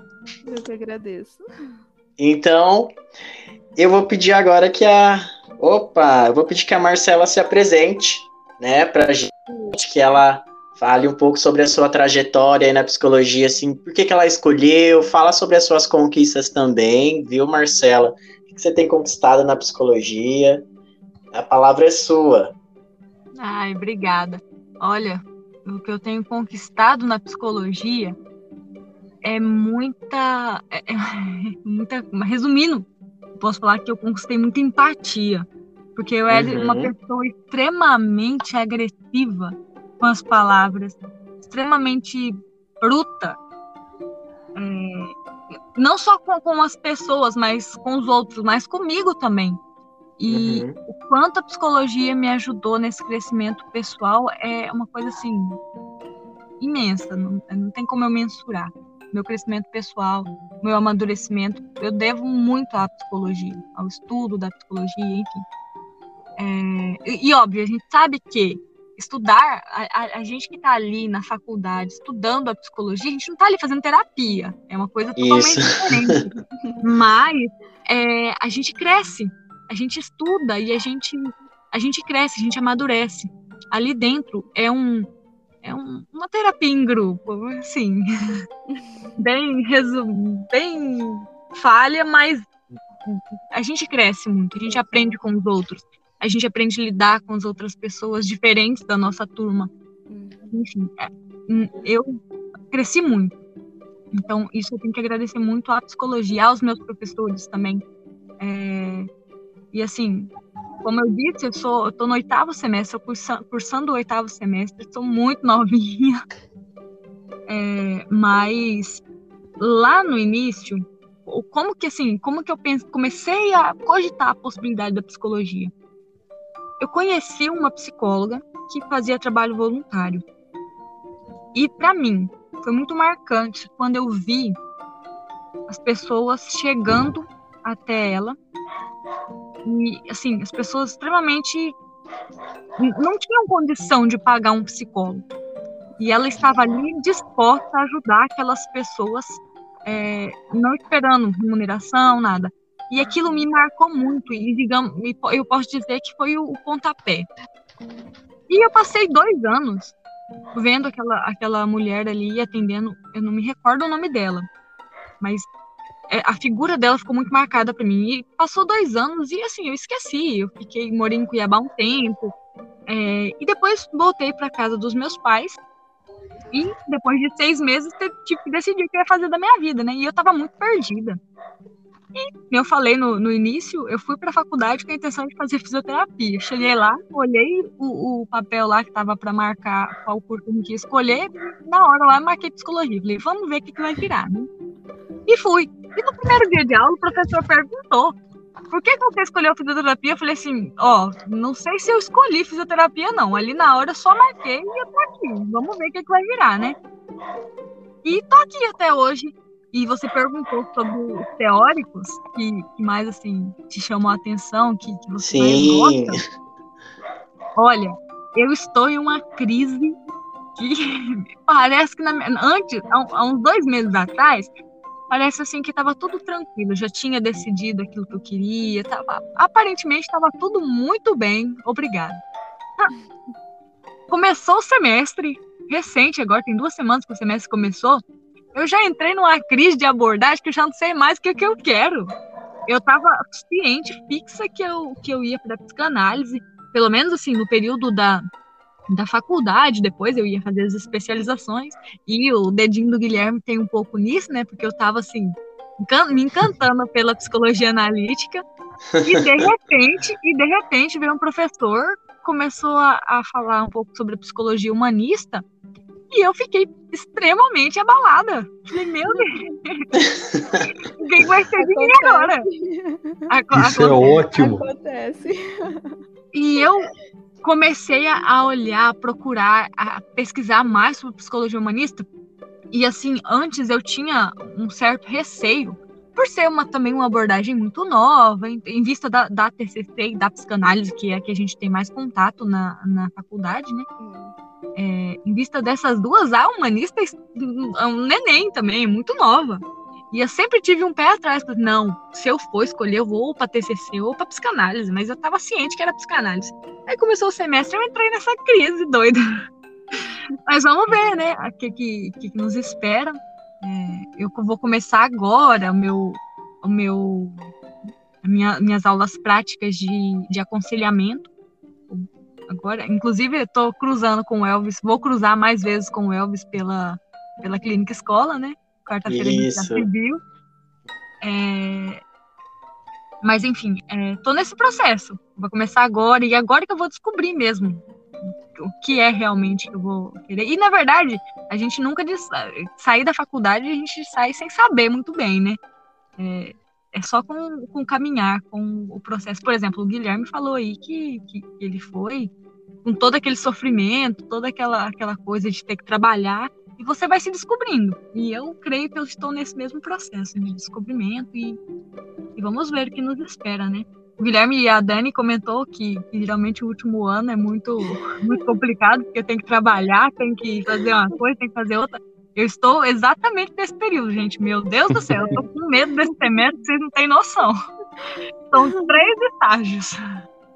Eu que agradeço. Então, eu vou pedir agora que a. Opa, eu vou pedir que a Marcela se apresente, né, pra gente, que ela fale um pouco sobre a sua trajetória na psicologia, assim, por que, que ela escolheu, fala sobre as suas conquistas também, viu, Marcela? O que você tem conquistado na psicologia? A palavra é sua. Ai, obrigada. Olha, o que eu tenho conquistado na psicologia é muita, é, é muita, resumindo, posso falar que eu conquistei muita empatia, porque eu era uhum. uma pessoa extremamente agressiva com as palavras, extremamente bruta, é, não só com, com as pessoas, mas com os outros, mas comigo também. E Uhum. o quanto a psicologia me ajudou nesse crescimento pessoal é uma coisa assim imensa, não, não tem como eu mensurar. Meu crescimento pessoal, meu amadurecimento, eu devo muito à psicologia, ao estudo da psicologia, enfim. É, e, e, óbvio, a gente sabe que estudar, a, a, gente que está ali na faculdade estudando a psicologia, a gente não está ali fazendo terapia, é uma coisa totalmente Isso. diferente. Mas é, a gente cresce, a gente estuda e a gente, a gente cresce, a gente amadurece. Ali dentro é um é um, uma terapia em grupo, assim, bem resum, bem falha, mas a gente cresce muito, a gente aprende com os outros, a gente aprende a lidar com as outras pessoas diferentes da nossa turma. Enfim, é, hum, eu cresci muito. Então, isso eu tenho que agradecer muito à psicologia, aos meus professores também. É, e assim, como eu disse, eu sou, eu tô no oitavo semestre, eu cursando, cursando o oitavo semestre, sou muito novinha. É, mas lá no início, como que assim, como que eu pense, comecei a cogitar a possibilidade da psicologia? Eu conheci uma psicóloga que fazia trabalho voluntário. E para mim, foi muito marcante quando eu vi as pessoas chegando até ela e, assim, as pessoas extremamente não tinham condição de pagar um psicólogo. E ela estava ali disposta a ajudar aquelas pessoas, é, não esperando remuneração, nada. E aquilo me marcou muito, e digamos, eu posso dizer que foi o, o pontapé. E eu passei dois anos vendo aquela, aquela mulher ali atendendo, eu não me recordo o nome dela, mas a figura dela ficou muito marcada para mim. E passou dois anos e assim, eu esqueci. Eu fiquei, morei em Cuiabá um tempo. É, e depois voltei para casa dos meus pais. E depois de seis meses tive que decidir o que ia fazer da minha vida, né? E eu tava muito perdida. E eu falei no, no início, eu fui para a faculdade com a intenção de fazer fisioterapia. Cheguei lá, olhei o, o papel lá que tava para marcar qual curso eu queria escolher. Na hora lá, marquei psicologia. Falei, vamos ver o que, que vai virar, né? E fui. E no primeiro dia de aula, o professor perguntou por que, que você escolheu fisioterapia? Eu falei assim, ó, oh, não sei se eu escolhi fisioterapia, não. Ali na hora eu só marquei e eu tô aqui. Vamos ver o que, que vai virar, né? E tô aqui até hoje. E você perguntou sobre os teóricos que, que mais, assim, te chamou a atenção, que, que você Sim. mais gosta. Olha, eu estou em uma crise que parece que na, antes, há, há uns dois meses atrás, parece assim que estava tudo tranquilo, já tinha decidido aquilo que eu queria, tava, aparentemente estava tudo muito bem, obrigada. Começou o semestre, recente agora, tem duas semanas que o semestre começou, eu já entrei numa crise de abordagem que eu já não sei mais o que, que eu quero. Eu estava ciente, fixa que eu, que eu ia para psicanálise, pelo menos assim, no período da, da faculdade, depois eu ia fazer as especializações, e o dedinho do Guilherme tem um pouco nisso, né? Porque eu tava assim, me encantando pela psicologia analítica, e de repente, e de repente veio um professor, começou a, a falar um pouco sobre a psicologia humanista, e eu fiquei extremamente abalada. Falei, meu Deus, o que vai ser de mim agora? Isso é ótimo. Acontece. E eu comecei a olhar, a procurar, a pesquisar mais sobre psicologia humanista. E assim, antes eu tinha um certo receio, por ser uma, também uma abordagem muito nova, em, em vista da, da TCC e da psicanálise, que é a que a gente tem mais contato na, na faculdade, né? É, em vista dessas duas, a humanista é um neném também, muito nova. E eu sempre tive um pé atrás, não, se eu for escolher, eu vou para TCC ou para psicanálise, mas eu estava ciente que era psicanálise. Aí começou o semestre, eu entrei nessa crise doida. Mas vamos ver, né, o que, que, que nos espera. É, eu vou começar agora o meu, o meu, minha, minhas aulas práticas de, de aconselhamento. Agora, inclusive, estou cruzando com o Elvis, vou cruzar mais vezes com o Elvis pela, pela clínica escola, né? Quarta-feira a gente já se viu. É... Mas, enfim, é, tô nesse processo. Vai começar agora, e agora que eu vou descobrir mesmo o que é realmente que eu vou querer. E, na verdade, a gente nunca diz, sair da faculdade, a gente sai sem saber muito bem, né? É, é só com, com caminhar, com o processo. Por exemplo, o Guilherme falou aí que, que ele foi com todo aquele sofrimento, toda aquela, aquela coisa de ter que trabalhar, e você vai se descobrindo. E eu creio que eu estou nesse mesmo processo de descobrimento e, e vamos ver o que nos espera, né? O Guilherme e a Dani comentou que, que, geralmente o último ano é muito, muito complicado, porque tem que trabalhar, tem que fazer uma coisa, tem que fazer outra. Eu estou exatamente nesse período, gente. Meu Deus do céu, eu tô com medo desse semestre, vocês não têm noção. São três estágios.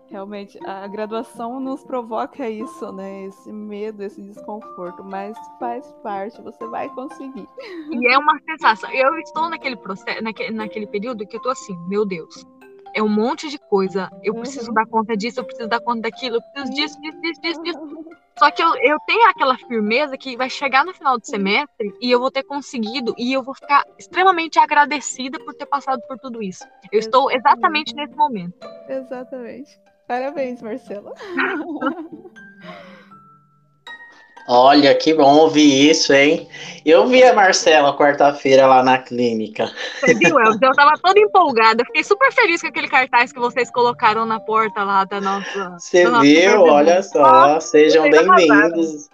Realmente, a graduação nos provoca isso, né? Esse medo, esse desconforto, mas faz parte, você vai conseguir. E é uma sensação. Eu estou naquele processo, naquele, naquele período que eu tô assim, meu Deus, é um monte de coisa. Eu preciso uhum. dar conta disso, eu preciso dar conta daquilo, eu preciso disso, disso, disso, disso, disso. Só que eu, eu tenho aquela firmeza que vai chegar no final do semestre e eu vou ter conseguido e eu vou ficar extremamente agradecida por ter passado por tudo isso. Eu estou exatamente nesse momento. Exatamente. Parabéns, Marcela. Olha, que bom ouvir isso, hein? Eu vi a Marcela quarta-feira lá na clínica. Você viu, Elvis? Eu tava toda empolgada. Fiquei super feliz com aquele cartaz que vocês colocaram na porta lá da nossa. Você viu? Olha só, sejam bem-vindos.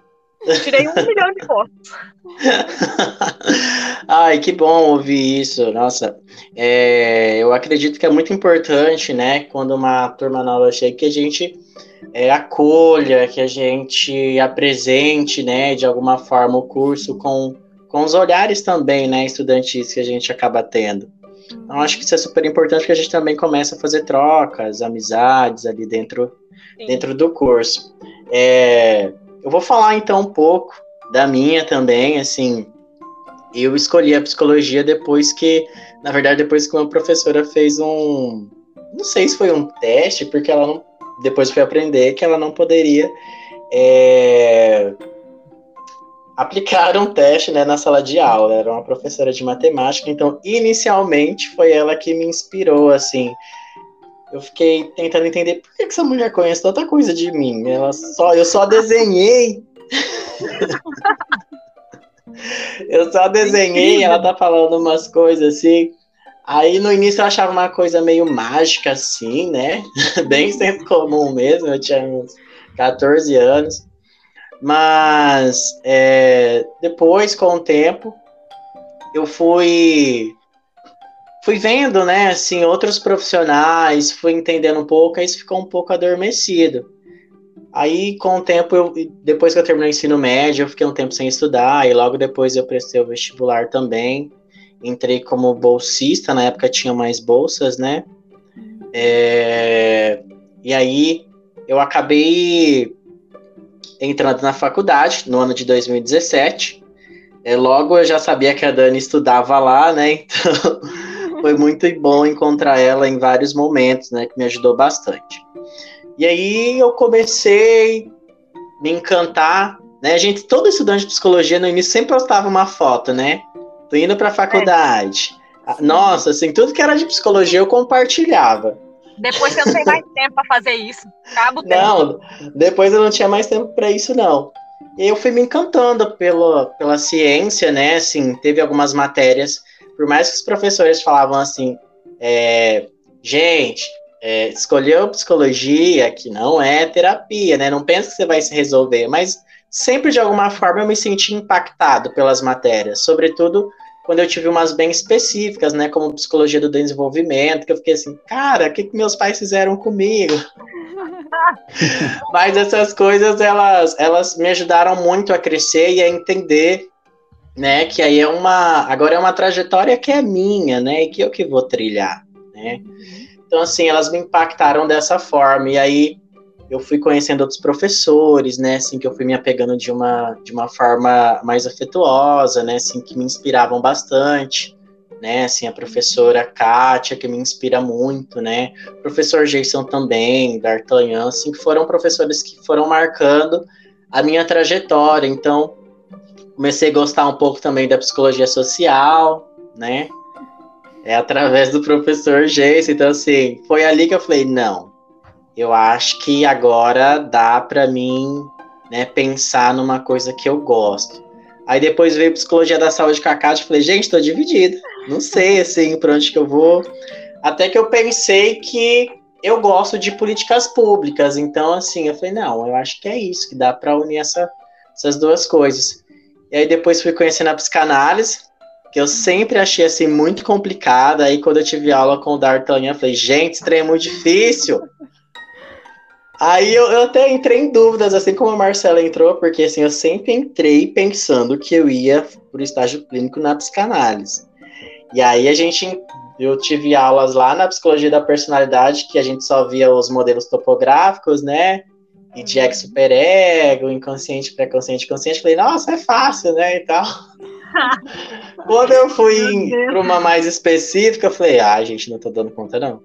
Tirei um milhão de fotos. Ai, que bom ouvir isso. Nossa, é, eu acredito que é muito importante, né, quando uma turma nova chega, que a gente é, acolha, que a gente apresente, né, de alguma forma o curso com, com os olhares também, né, estudantis que a gente acaba tendo. Então, acho que isso é super importante que a gente também começa a fazer trocas, amizades ali dentro, dentro do curso. É, eu vou falar então um pouco da minha também, assim, eu escolhi a psicologia depois que, na verdade, depois que uma professora fez um, não sei se foi um teste, porque ela não, depois foi aprender que ela não poderia é, aplicar um teste né, na sala de aula. Era uma professora de matemática, então inicialmente foi ela que me inspirou, assim. Eu fiquei tentando entender por que essa mulher conhece tanta coisa de mim. Ela só, eu só desenhei. eu só desenhei, ela tá falando umas coisas assim. Aí no início eu achava uma coisa meio mágica, assim, né? Bem senso comum mesmo, eu tinha uns 14 anos. Mas é, depois, com o tempo, eu fui fui vendo, né, assim, outros profissionais, fui entendendo um pouco, aí isso ficou um pouco adormecido. Aí, com o tempo, eu, depois que eu terminei o ensino médio, eu fiquei um tempo sem estudar, e logo depois eu prestei o vestibular também. Entrei como bolsista, na época tinha mais bolsas, né? É, e aí, eu acabei entrando na faculdade no ano de 2017. É, logo eu já sabia que a Dani estudava lá, né? Então foi muito bom encontrar ela em vários momentos, né? Que me ajudou bastante. E aí eu comecei a me encantar, né? A gente, todo estudante de psicologia no início sempre postava uma foto, né? Tô indo para a faculdade. É. Nossa, assim, tudo que era de psicologia eu compartilhava. Depois você não tem mais tempo para fazer isso. Cabo não, depois eu não tinha mais tempo para isso, não. E eu fui me encantando pelo, pela ciência, né? Assim, teve algumas matérias por mais que os professores falavam assim, é, gente, é, escolheu psicologia, que não é terapia, né? Não pensa que você vai se resolver, mas sempre de alguma forma eu me senti impactado pelas matérias, sobretudo quando eu tive umas bem específicas, né, como psicologia do desenvolvimento, que eu fiquei assim, cara, o que, que meus pais fizeram comigo? Mas essas coisas, elas, elas me ajudaram muito a crescer e a entender né? Que aí é uma. Agora é uma trajetória que é minha, né? E que eu que vou trilhar, né? Então, assim, elas me impactaram dessa forma. E aí eu fui conhecendo outros professores, né? Assim, que eu fui me apegando de uma, de uma forma mais afetuosa, né? Assim, que me inspiravam bastante. Né, assim, a professora Kátia, que me inspira muito, né, professor Jason também, D'Artagnan, assim, que foram professores que foram marcando a minha trajetória, então, comecei a gostar um pouco também da psicologia social, né? É através do professor Jace. Então, assim, foi ali que eu falei: não, eu acho que agora dá para mim né, pensar numa coisa que eu gosto. Aí depois veio psicologia da saúde com a Cátia, falei, gente, tô dividido. não sei assim para onde que eu vou. Até que eu pensei que eu gosto de políticas públicas, então assim, eu falei, não, eu acho que é isso, que dá para unir essa, essas duas coisas. E aí depois fui conhecendo a psicanálise, que eu sempre achei assim muito complicada. Aí quando eu tive aula com o D'Artagnan, eu falei, gente, isso é muito difícil. Aí eu, eu, até entrei em dúvidas, assim como a Marcela entrou, porque assim, eu sempre entrei pensando que eu ia por estágio clínico na psicanálise. E aí a gente eu tive aulas lá na psicologia da personalidade, que a gente só via os modelos topográficos, né? E de ex superego, inconsciente, pré-consciente, consciente. Falei, nossa, é fácil, né? E tal. Quando eu fui para uma mais específica, eu falei, ah, gente, não tô dando conta, não.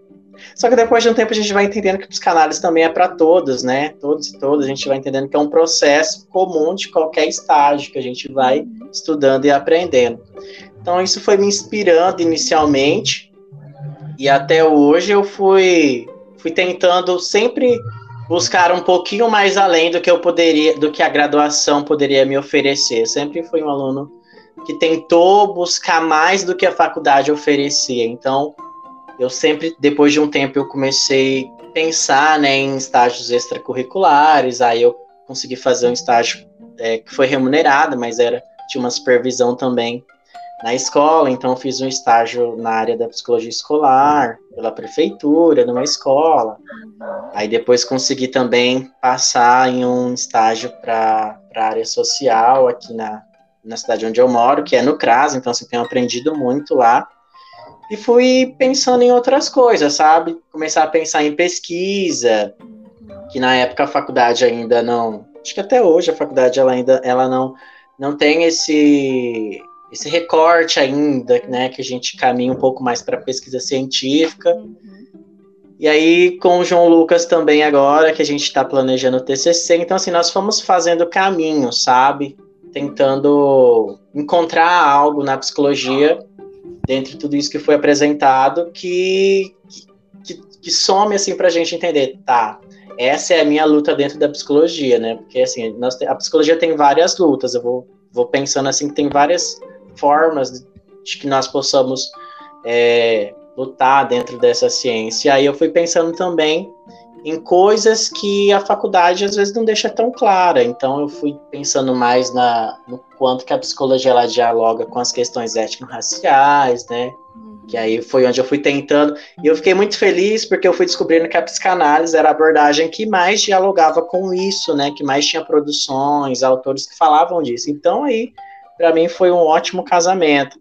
Só que depois de um tempo a gente vai entendendo que psicanálise também é para todos, né? Todos e todas, a gente vai entendendo que é um processo comum de qualquer estágio que a gente vai estudando e aprendendo. Então isso foi me inspirando inicialmente e até hoje eu fui fui tentando sempre buscar um pouquinho mais além do que eu poderia, do que a graduação poderia me oferecer. Eu sempre fui um aluno que tentou buscar mais do que a faculdade oferecia. Então, eu sempre, depois de um tempo, eu comecei a pensar né, em estágios extracurriculares. Aí eu consegui fazer um estágio é, que foi remunerado, mas era tinha uma supervisão também na escola, então fiz um estágio na área da psicologia escolar, pela prefeitura, numa escola. Aí depois consegui também passar em um estágio para a área social aqui na, na cidade onde eu moro, que é no CRAS, então assim, tenho aprendido muito lá. E fui pensando em outras coisas, sabe? Começar a pensar em pesquisa, que na época a faculdade ainda não, acho que até hoje a faculdade ela ainda ela não não tem esse esse recorte ainda, né, que a gente caminha um pouco mais para pesquisa científica. Uhum. E aí, com o João Lucas também agora, que a gente está planejando o TCC, então, assim, nós fomos fazendo caminho, sabe? Tentando encontrar algo na psicologia, dentro de tudo isso que foi apresentado, que, que, que some, assim, para a gente entender, tá, essa é a minha luta dentro da psicologia, né? Porque, assim, nós, a psicologia tem várias lutas, eu vou, vou pensando, assim, que tem várias formas de que nós possamos é, lutar dentro dessa ciência. Aí eu fui pensando também em coisas que a faculdade às vezes não deixa tão clara. Então eu fui pensando mais na, no quanto que a psicologia ela dialoga com as questões étnico-raciais, né? Que aí foi onde eu fui tentando. E eu fiquei muito feliz porque eu fui descobrindo que a psicanálise era a abordagem que mais dialogava com isso, né? Que mais tinha produções, autores que falavam disso. Então aí para mim foi um ótimo casamento.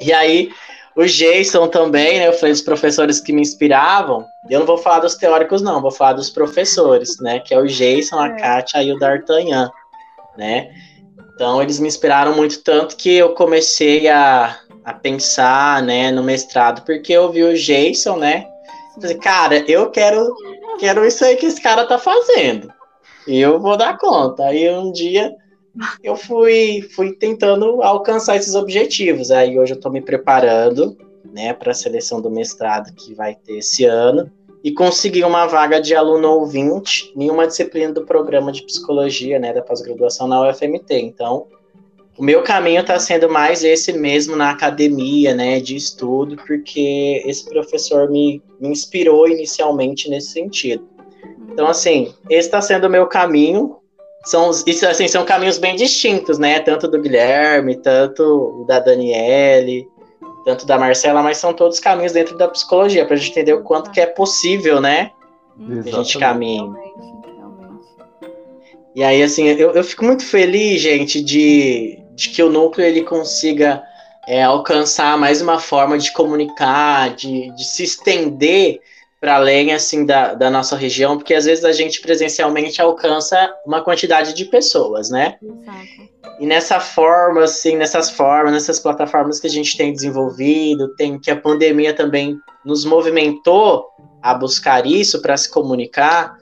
E aí, o Jason também, né? Eu falei dos professores que me inspiravam. Eu não vou falar dos teóricos, não, vou falar dos professores, né? Que é o Jason, a é. Kátia e o D'Artagnan, né? Então, eles me inspiraram muito, tanto que eu comecei a, a pensar, né, no mestrado, porque eu vi o Jason, né? Falei, cara, eu quero, quero isso aí que esse cara tá fazendo. E eu vou dar conta. Aí um dia eu fui, fui tentando alcançar esses objetivos. Aí hoje eu estou me preparando né, para a seleção do mestrado que vai ter esse ano e consegui uma vaga de aluno ouvinte em uma disciplina do programa de psicologia né, da pós-graduação na UFMT. Então, o meu caminho está sendo mais esse mesmo na academia, né, de estudo, porque esse professor me, me inspirou inicialmente nesse sentido. Então, assim, esse está sendo o meu caminho, são, isso, assim, são caminhos bem distintos, né? Tanto do Guilherme, tanto da Daniele, tanto da Marcela, mas são todos caminhos dentro da psicologia, para a gente entender o quanto que é possível, né? Exatamente. Que a gente caminha. E aí, assim, eu, eu fico muito feliz, gente, de, de que o núcleo ele consiga é, alcançar mais uma forma de comunicar, de, de se estender para além assim da, da nossa região, porque às vezes a gente presencialmente alcança uma quantidade de pessoas, né? Exato. E nessa forma, assim, nessas formas, nessas plataformas que a gente tem desenvolvido, tem que a pandemia também nos movimentou a buscar isso para se comunicar.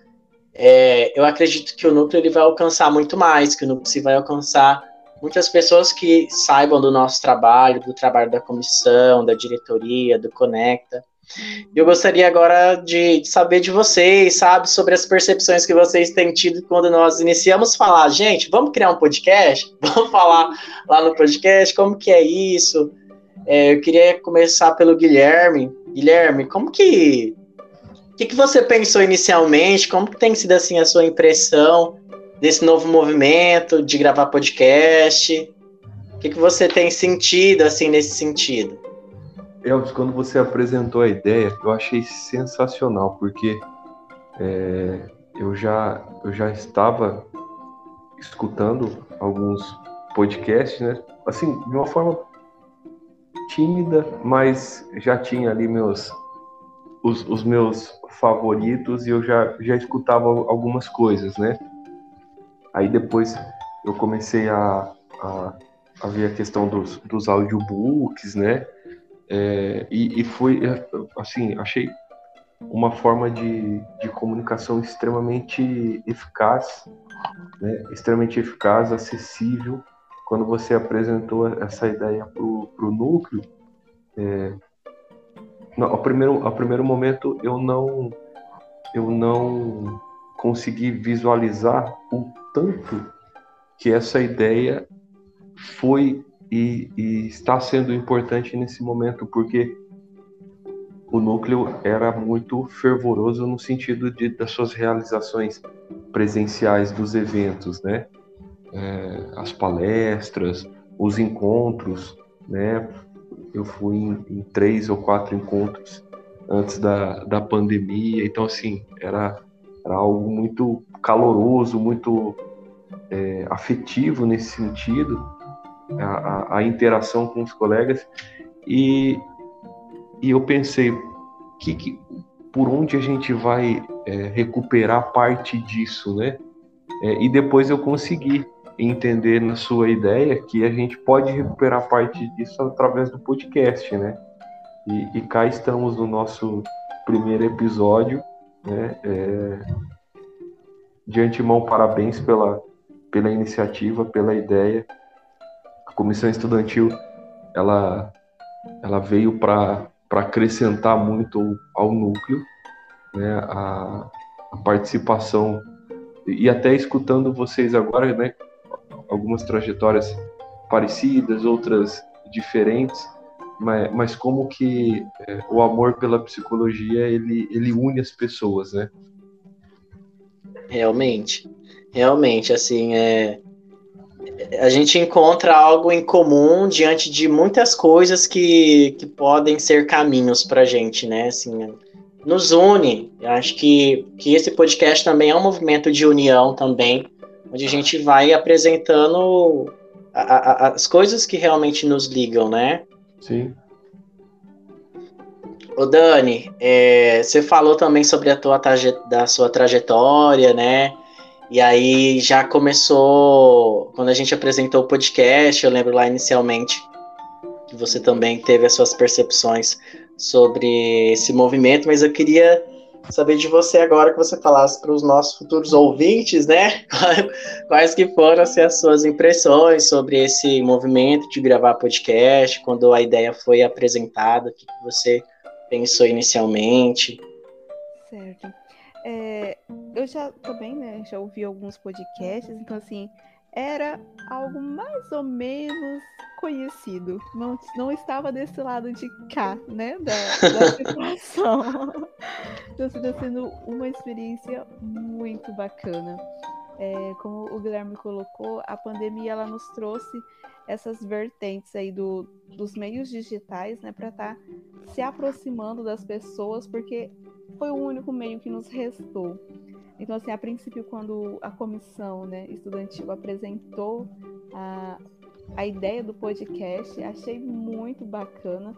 É, eu acredito que o núcleo ele vai alcançar muito mais, que o núcleo vai alcançar muitas pessoas que saibam do nosso trabalho, do trabalho da comissão, da diretoria, do Conecta, eu gostaria agora de, de, saber de vocês, sabe, sobre as percepções que vocês têm tido quando nós iniciamos falar, gente, vamos criar um podcast? Vamos falar lá no podcast como que é isso? É, eu queria começar pelo Guilherme. Guilherme, como que o que, que você pensou inicialmente? Como que tem sido assim a sua impressão desse novo movimento de gravar podcast? O que, que você tem sentido assim nesse sentido? Elvis, quando você apresentou a ideia, eu achei sensacional, porque é, eu, já, eu já estava escutando alguns podcasts, né? Assim, de uma forma tímida, mas já tinha ali meus os, os meus favoritos e eu já, já escutava algumas coisas, né? Aí depois eu comecei a, a, a ver a questão dos, dos audiobooks, né? É, e, e foi, assim, achei uma forma de, de comunicação extremamente eficaz, né? extremamente eficaz, acessível. Quando você apresentou essa ideia para o núcleo, é, ao, primeiro, ao primeiro momento eu não, eu não consegui visualizar o tanto que essa ideia foi e, e está sendo importante nesse momento, porque o núcleo era muito fervoroso no sentido de, das suas realizações presenciais dos eventos, né? É, as palestras, os encontros, né? Eu fui em, em, três ou quatro encontros antes da, da pandemia, então assim era, era algo muito caloroso, muito é, afetivo nesse sentido, a, a, a interação com os colegas e e eu pensei, que, que, por onde a gente vai é, recuperar parte disso, né? É, e depois eu consegui entender na sua ideia que a gente pode recuperar parte disso através do podcast, né? E, e cá estamos no nosso primeiro episódio, né? É, de antemão, parabéns pela, pela iniciativa, pela ideia. Comissão estudantil, ela, ela veio para para acrescentar muito ao núcleo, né, a, a, participação e até escutando vocês agora, né, algumas trajetórias parecidas, outras diferentes, mas, mas como que é, o amor pela psicologia ele, ele une as pessoas, né? Realmente, realmente, assim, é, a gente encontra algo em comum diante de muitas coisas que, que podem ser caminhos para a gente, né? Assim, nos une. Eu acho que, que esse podcast também é um movimento de união também, onde a gente vai apresentando a, a, as coisas que realmente nos ligam, né? Sim. Ô Dani, é, você falou também sobre a tua da sua trajetória, né? E aí já começou, quando a gente apresentou o podcast, eu lembro lá inicialmente que você também teve as suas percepções sobre esse movimento, mas eu queria saber de você agora que você falasse para os nossos futuros ouvintes, né? Quais que foram assim, as suas impressões sobre esse movimento de gravar podcast, quando a ideia foi apresentada, o que você pensou inicialmente? Certo. É, eu já também, né, já ouvi alguns podcasts, então assim, era algo mais ou menos conhecido. Não, não estava desse lado de cá, né, da, da situação. então está sendo uma experiência muito bacana. É, como o Guilherme colocou, a pandemia ela nos trouxe essas vertentes aí do, dos meios digitais, né, para estar tá se aproximando das pessoas, porque foi o único meio que nos restou. Então, assim, a princípio, quando a comissão né, estudantil apresentou a, a ideia do podcast, achei muito bacana.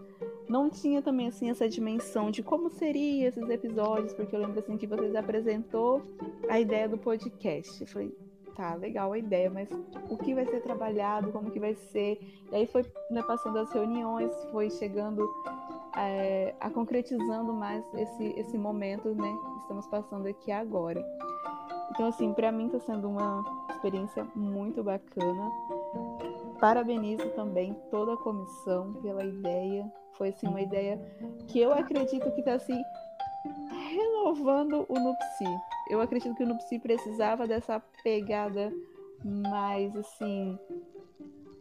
Não tinha também, assim, essa dimensão de como seriam esses episódios, porque eu lembro, assim, que vocês apresentou a ideia do podcast. Eu falei, tá, legal a ideia, mas o que vai ser trabalhado, como que vai ser? E aí foi né, passando as reuniões, foi chegando é, a concretizando mais esse, esse momento, né, que estamos passando aqui agora. Então, assim, para mim está sendo uma experiência muito bacana. Parabenizo também toda a comissão pela ideia. Foi assim uma ideia que eu acredito que está assim renovando o Nupsi. Eu acredito que o Nupsi precisava dessa pegada mais assim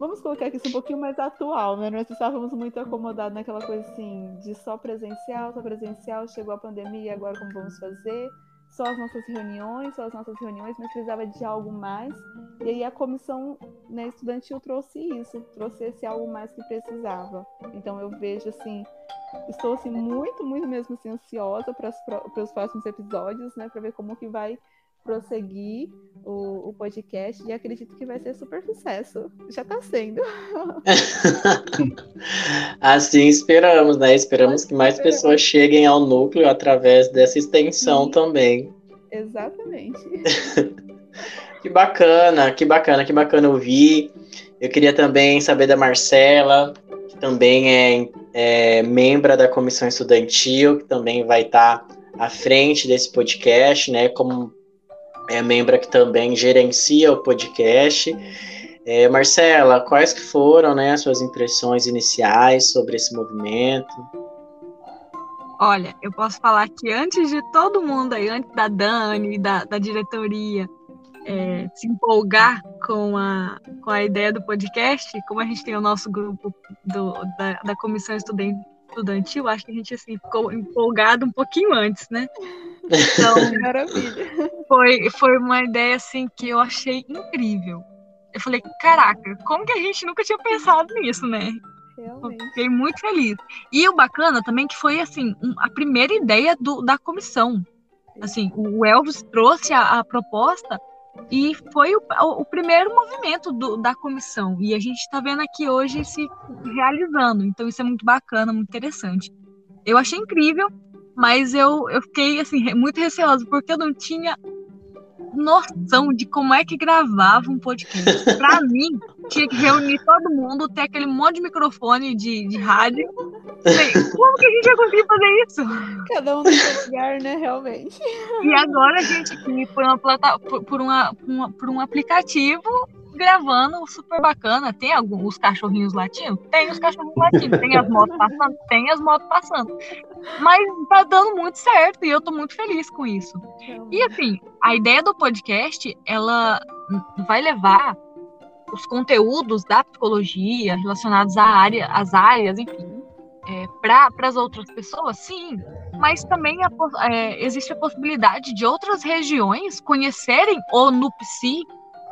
vamos colocar aqui assim, um pouquinho mais atual, né? Nós estávamos muito acomodados naquela coisa assim, de só presencial, só presencial, chegou a pandemia, agora como vamos fazer? Só as nossas reuniões, só as nossas reuniões, mas precisava de algo mais. E aí a comissão né, estudantil trouxe isso, trouxe esse algo mais que precisava. Então eu vejo assim, estou assim muito, muito mesmo assim, ansiosa para os próximos episódios, né? Para ver como que vai prosseguir o, o, podcast e acredito que vai ser super sucesso. Já está sendo. assim esperamos, né? Esperamos que mais pessoas cheguem ao núcleo através dessa extensão Sim. também. Exatamente. que bacana, que bacana, que bacana ouvir. Eu queria também saber da Marcela, que também é, é membro da comissão estudantil, que também vai estar à frente desse podcast, né? Como é membro que também gerencia o podcast. É, Marcela, quais que foram né, as suas impressões iniciais sobre esse movimento? Olha, eu posso falar que antes de todo mundo aí, antes da Dani, da, da diretoria, é, se empolgar com a, com a ideia do podcast, como a gente tem o nosso grupo do, da, da comissão estudantil, acho que a gente assim, ficou empolgado um pouquinho antes, né? Então, maravilha. Foi, foi uma ideia assim que eu achei incrível. Eu falei, caraca, como que a gente nunca tinha pensado nisso, né? Realmente. Fiquei muito feliz. E o bacana também que foi assim, um, a primeira ideia do, da comissão. Assim, o Elvis trouxe a, a proposta e foi o, o, o primeiro movimento do, da comissão. E a gente está vendo aqui hoje se realizando. Então isso é muito bacana, muito interessante. Eu achei incrível. Mas eu, eu fiquei assim, muito receosa, porque eu não tinha noção de como é que gravava um podcast. Pra mim, tinha que reunir todo mundo, ter aquele monte de microfone de, de rádio. Falei, como que a gente ia conseguir fazer isso? Cada um no seu lugar, né, realmente. E agora a gente aqui por, uma plata, por, por, uma, por, uma, por um aplicativo gravando super bacana. Tem alguns os cachorrinhos latindo? Tem os cachorrinhos latindo. Tem as motos passando? Tem as motos passando. Mas tá dando muito certo e eu tô muito feliz com isso. E assim, a ideia do podcast, ela vai levar os conteúdos da psicologia relacionados à área, às áreas, enfim, é, para as outras pessoas, sim, mas também a, é, existe a possibilidade de outras regiões conhecerem o NUPSI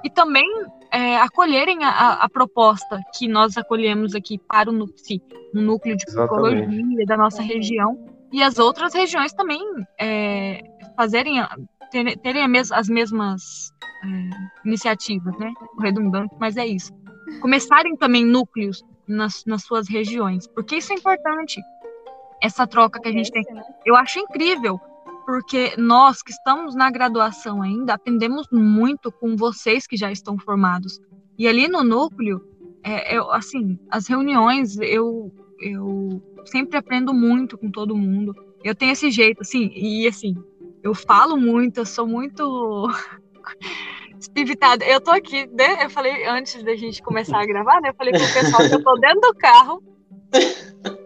e também é, acolherem a, a, proposta que nós acolhemos aqui para o NUPSI, um núcleo de psicologia Exatamente. da nossa região, e as outras regiões também é, fazerem, terem, terem as mesmas é, iniciativas, né? Redundante, mas é isso. Começarem também núcleos nas, nas suas regiões, porque isso é importante, essa troca que a gente tem. Né? Eu acho incrível porque nós que estamos na graduação ainda aprendemos muito com vocês que já estão formados. E ali no núcleo, é, eu, assim, as reuniões, eu, eu sempre aprendo muito com todo mundo. Eu tenho esse jeito, assim, e assim, eu falo muito, eu sou muito espivitada. Eu tô aqui, né? Eu falei antes da gente começar a gravar, né? Eu falei com o pessoal que eu tô dentro do carro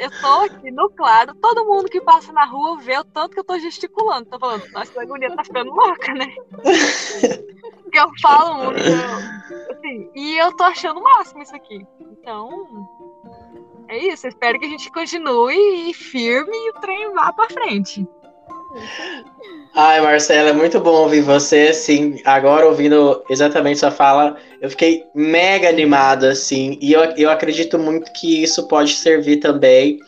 eu tô aqui no claro, todo mundo que passa na rua vê o tanto que eu tô gesticulando. Tô falando, nossa, a guria tá ficando louca, né? Porque eu falo muito. Assim, e eu tô achando o máximo isso aqui. Então, é isso. Espero que a gente continue firme e o trem vá pra frente. Ai, Marcela, é muito bom ouvir você, assim, agora ouvindo exatamente sua fala, eu fiquei mega animado, assim, e eu, eu acredito muito que isso pode servir também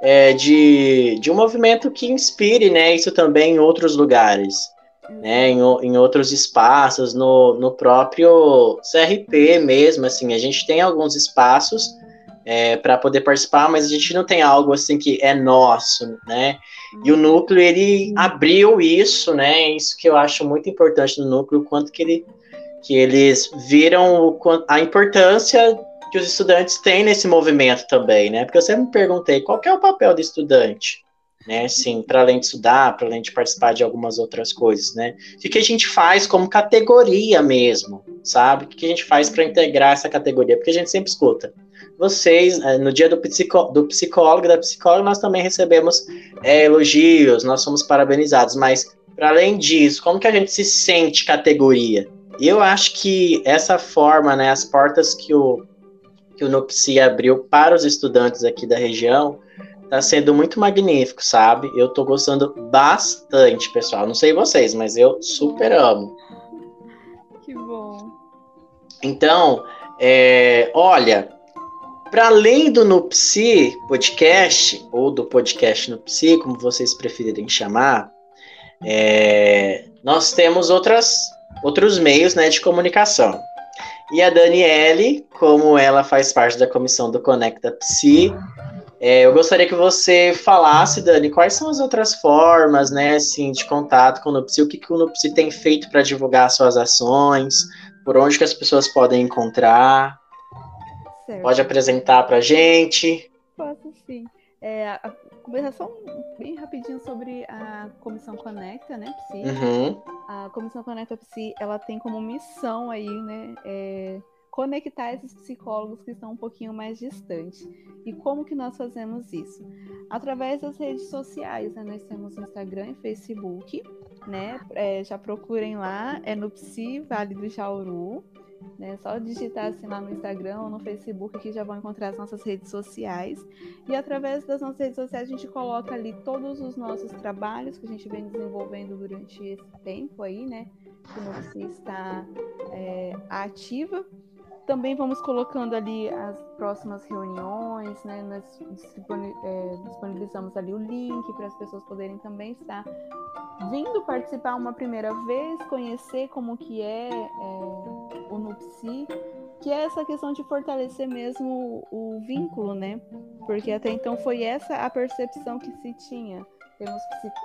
é, de, de um movimento que inspire, né, isso também em outros lugares, né, em, em outros espaços, no, no próprio CRP mesmo, assim, a gente tem alguns espaços é, para poder participar, mas a gente não tem algo assim que é nosso, né? E o núcleo ele abriu isso, né? Isso que eu acho muito importante no núcleo, quanto que ele que eles viram a importância que os estudantes têm nesse movimento também, né? Porque eu sempre me perguntei qual é o papel do estudante, né? Sim, para além de estudar, para além de participar de algumas outras coisas, né? O que a gente faz como categoria mesmo, sabe? O que a gente faz para integrar essa categoria? Porque a gente sempre escuta vocês, é, no dia do, psicó do psicólogo e da psicóloga, nós também recebemos é, elogios, nós somos parabenizados, mas para além disso, como que a gente se sente categoria? Eu acho que essa forma, né, as portas que o, que o NUPSI abriu para os estudantes aqui da região está sendo muito magnífico, sabe? Eu estou gostando bastante, pessoal. Não sei vocês, mas eu super amo. Que bom. Então, é, olha, para além do Nupsi Podcast, ou do podcast Nupsi, como vocês preferirem chamar, é, nós temos outras, outros meios né, de comunicação. E a Daniele, como ela faz parte da comissão do Conecta Psi, é, eu gostaria que você falasse, Dani, quais são as outras formas, né, assim, de contato com o Nupsi, o que, que o Nupsi tem feito para divulgar suas ações, por onde que as pessoas podem encontrar. Certo. Pode apresentar para a gente? Posso sim. É, a, conversar só bem rapidinho sobre a Comissão Conecta, né, Psi. Uhum. A Comissão Conecta Psi, ela tem como missão aí, né, é, conectar esses psicólogos que estão um pouquinho mais distantes. E como que nós fazemos isso? Através das redes sociais, né? Nós temos Instagram e Facebook, né? É, já procurem lá, é no Psi Vale do Jauru. Né? Só digitar assim lá no Instagram ou no Facebook que já vão encontrar as nossas redes sociais. E através das nossas redes sociais a gente coloca ali todos os nossos trabalhos que a gente vem desenvolvendo durante esse tempo aí, né? Que Psi está é, ativa. Também vamos colocando ali as próximas reuniões, né? Nós é, disponibilizamos ali o link para as pessoas poderem também estar vindo participar uma primeira vez, conhecer como que é, é o NUPSI, que é essa questão de fortalecer mesmo o, o vínculo, né? Porque até então foi essa a percepção que se tinha. Temos,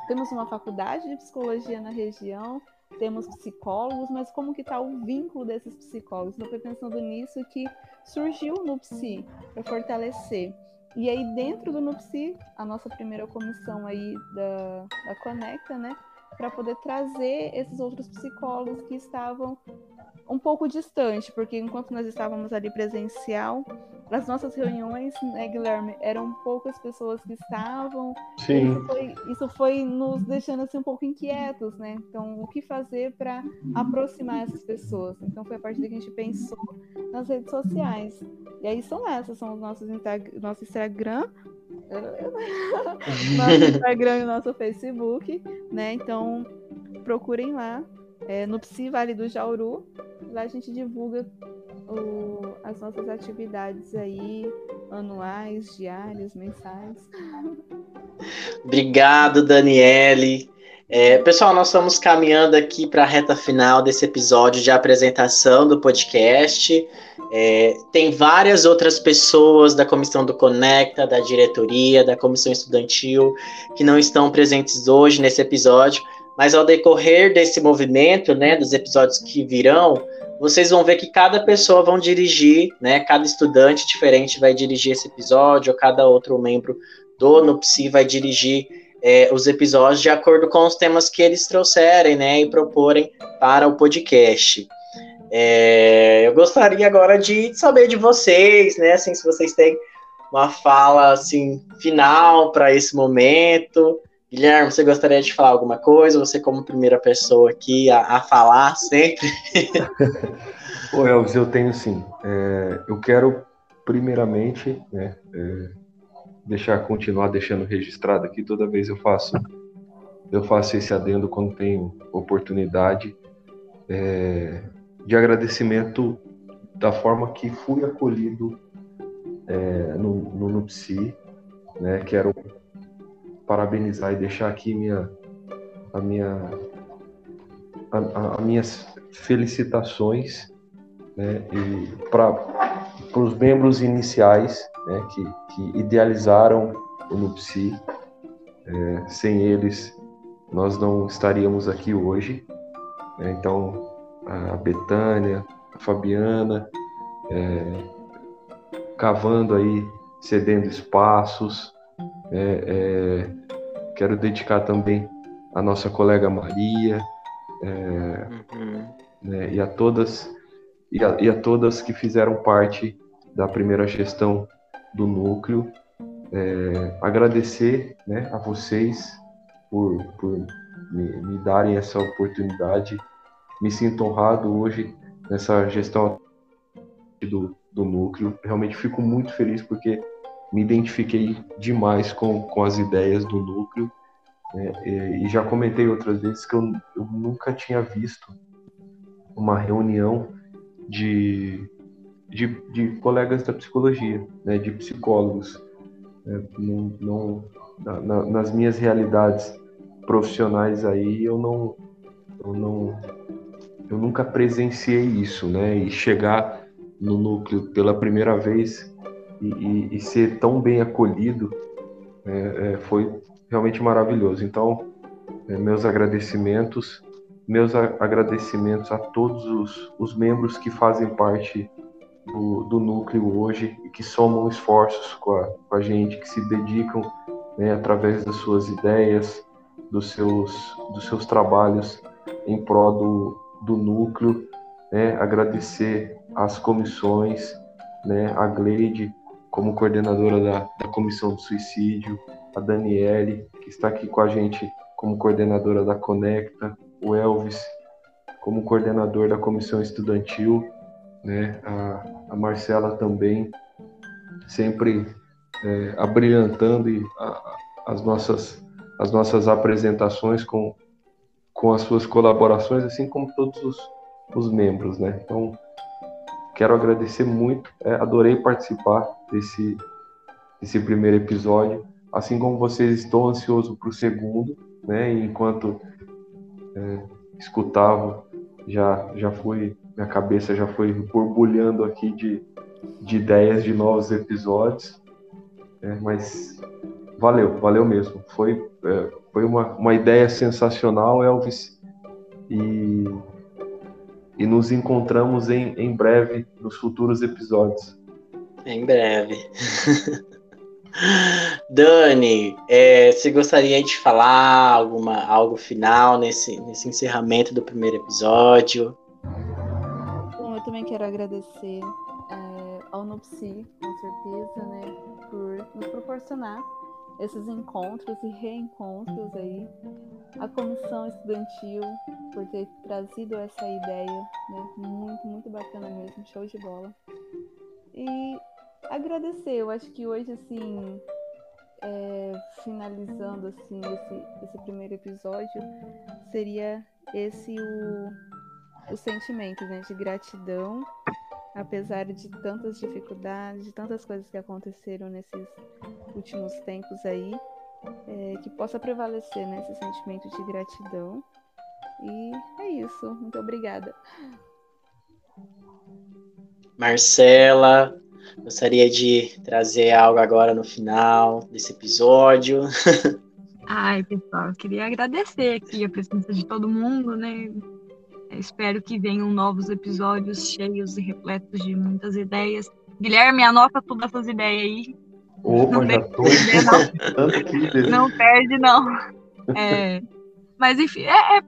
temos uma faculdade de psicologia na região, temos psicólogos, mas como que está o vínculo desses psicólogos? Então foi pensando nisso que surgiu o NUPSI para fortalecer. E aí dentro do NUPSI, a nossa primeira comissão aí da, da Conecta, né, para poder trazer esses outros psicólogos que estavam um pouco distante, porque enquanto nós estávamos ali presencial, as nossas reuniões, né, Guilherme, eram poucas pessoas que estavam. Sim. Isso foi, isso foi, nos deixando assim um pouco inquietos, né? Então, o que fazer para aproximar essas pessoas? Então, foi a partir daí que a gente pensou nas redes sociais. E aí são essas, são os nossos nosso Instagram, nosso Instagram e nosso Facebook, né? Então, procurem lá, é, no Psi Vale do Jauru. Lá a gente divulga o, as nossas atividades aí, anuais, diárias, mensais. Obrigado, Daniele. É, pessoal, nós estamos caminhando aqui para a reta final desse episódio de apresentação do podcast. É, tem várias outras pessoas da comissão do Conecta, da diretoria, da comissão estudantil, que não estão presentes hoje nesse episódio, mas ao decorrer desse movimento, né, dos episódios que virão, vocês vão ver que cada pessoa vão dirigir, né, cada estudante diferente vai dirigir esse episódio, ou cada outro membro do NUPSI vai dirigir é, os episódios de acordo com os temas que eles trouxerem, né, e proporem para o podcast. É, eu gostaria agora de saber de vocês, né, assim, se vocês têm uma fala assim final para esse momento. Guilherme, você gostaria de falar alguma coisa? Você como primeira pessoa aqui a, a falar sempre. Ô Elvis, eu tenho sim. É, eu quero primeiramente né, é, deixar continuar deixando registrado aqui toda vez eu faço eu faço esse adendo quando tenho oportunidade é, de agradecimento da forma que fui acolhido é, no, no NUPSI, né? Quero parabenizar e deixar aqui minha a minha a, minhas felicitações né, para os membros iniciais né, que, que idealizaram o NUPSI. É, sem eles, nós não estaríamos aqui hoje. Né? Então, a Betânia, a Fabiana, é, cavando aí, cedendo espaços. É, é, quero dedicar também a nossa colega Maria é, uhum. né, e a todas e a, e a todas que fizeram parte da primeira gestão do núcleo. É, agradecer né, a vocês por, por me, me, darem essa oportunidade. Me sinto honrado hoje nessa gestão do, do núcleo. Realmente fico muito feliz porque me identifiquei demais com, com as ideias do núcleo. Né? E, e, já comentei outras vezes que eu, eu nunca tinha visto uma reunião de, de, de colegas da psicologia, né? de psicólogos. Né? Não, não, na, na, nas minhas realidades profissionais aí, eu não, eu não, eu nunca presenciei isso, né? E chegar no núcleo pela primeira vez e, e, e ser tão bem acolhido é, é, foi realmente maravilhoso. Então, é, meus agradecimentos, meus agradecimentos a todos os, os membros que fazem parte do, do, núcleo hoje e que somam esforços com a, com a gente, que se dedicam né, através das suas ideias, dos seus, dos seus trabalhos em prol do, do núcleo, né, agradecer às comissões, né, a Gleide como coordenadora da, da Comissão do Suicídio, a Daniele, que está aqui com a gente como coordenadora da Conecta, o Elvis como coordenador da Comissão Estudantil, né, a, a Marcela também, sempre é, abrilhantando as, nossas, as nossas apresentações com, com as suas colaborações, assim como todos os, os membros, né? Então, quero agradecer muito, é, adorei participar desse, desse primeiro episódio, assim como vocês, estou ansioso para o segundo, né? Enquanto é, escutava, já, já fui, minha cabeça já foi borbulhando aqui de, de ideias de novos episódios, é, mas valeu, valeu mesmo. Foi, é, foi uma, uma ideia sensacional, Elvis. E, e nos encontramos em, em breve nos futuros episódios. Em breve. Dani, é, você gostaria de falar alguma, algo final nesse, nesse encerramento do primeiro episódio? Bom, eu também quero agradecer é, ao Nupsi, com certeza, né, por nos proporcionar esses encontros e reencontros aí, a comissão estudantil por ter trazido essa ideia, né? Muito, muito bacana mesmo, show de bola. E agradecer, eu acho que hoje, assim, é, finalizando assim esse, esse primeiro episódio, seria esse o, o sentimento né, de gratidão apesar de tantas dificuldades, de tantas coisas que aconteceram nesses últimos tempos aí, é, que possa prevalecer nesse né, sentimento de gratidão. E é isso. Muito obrigada. Marcela, gostaria de trazer algo agora no final desse episódio. Ai, pessoal, eu queria agradecer aqui a presença de todo mundo, né? Espero que venham novos episódios cheios e repletos de muitas ideias. Guilherme, anota todas essas ideias aí. Opa, não já tô não. não perde, não. É, mas, enfim, é, é,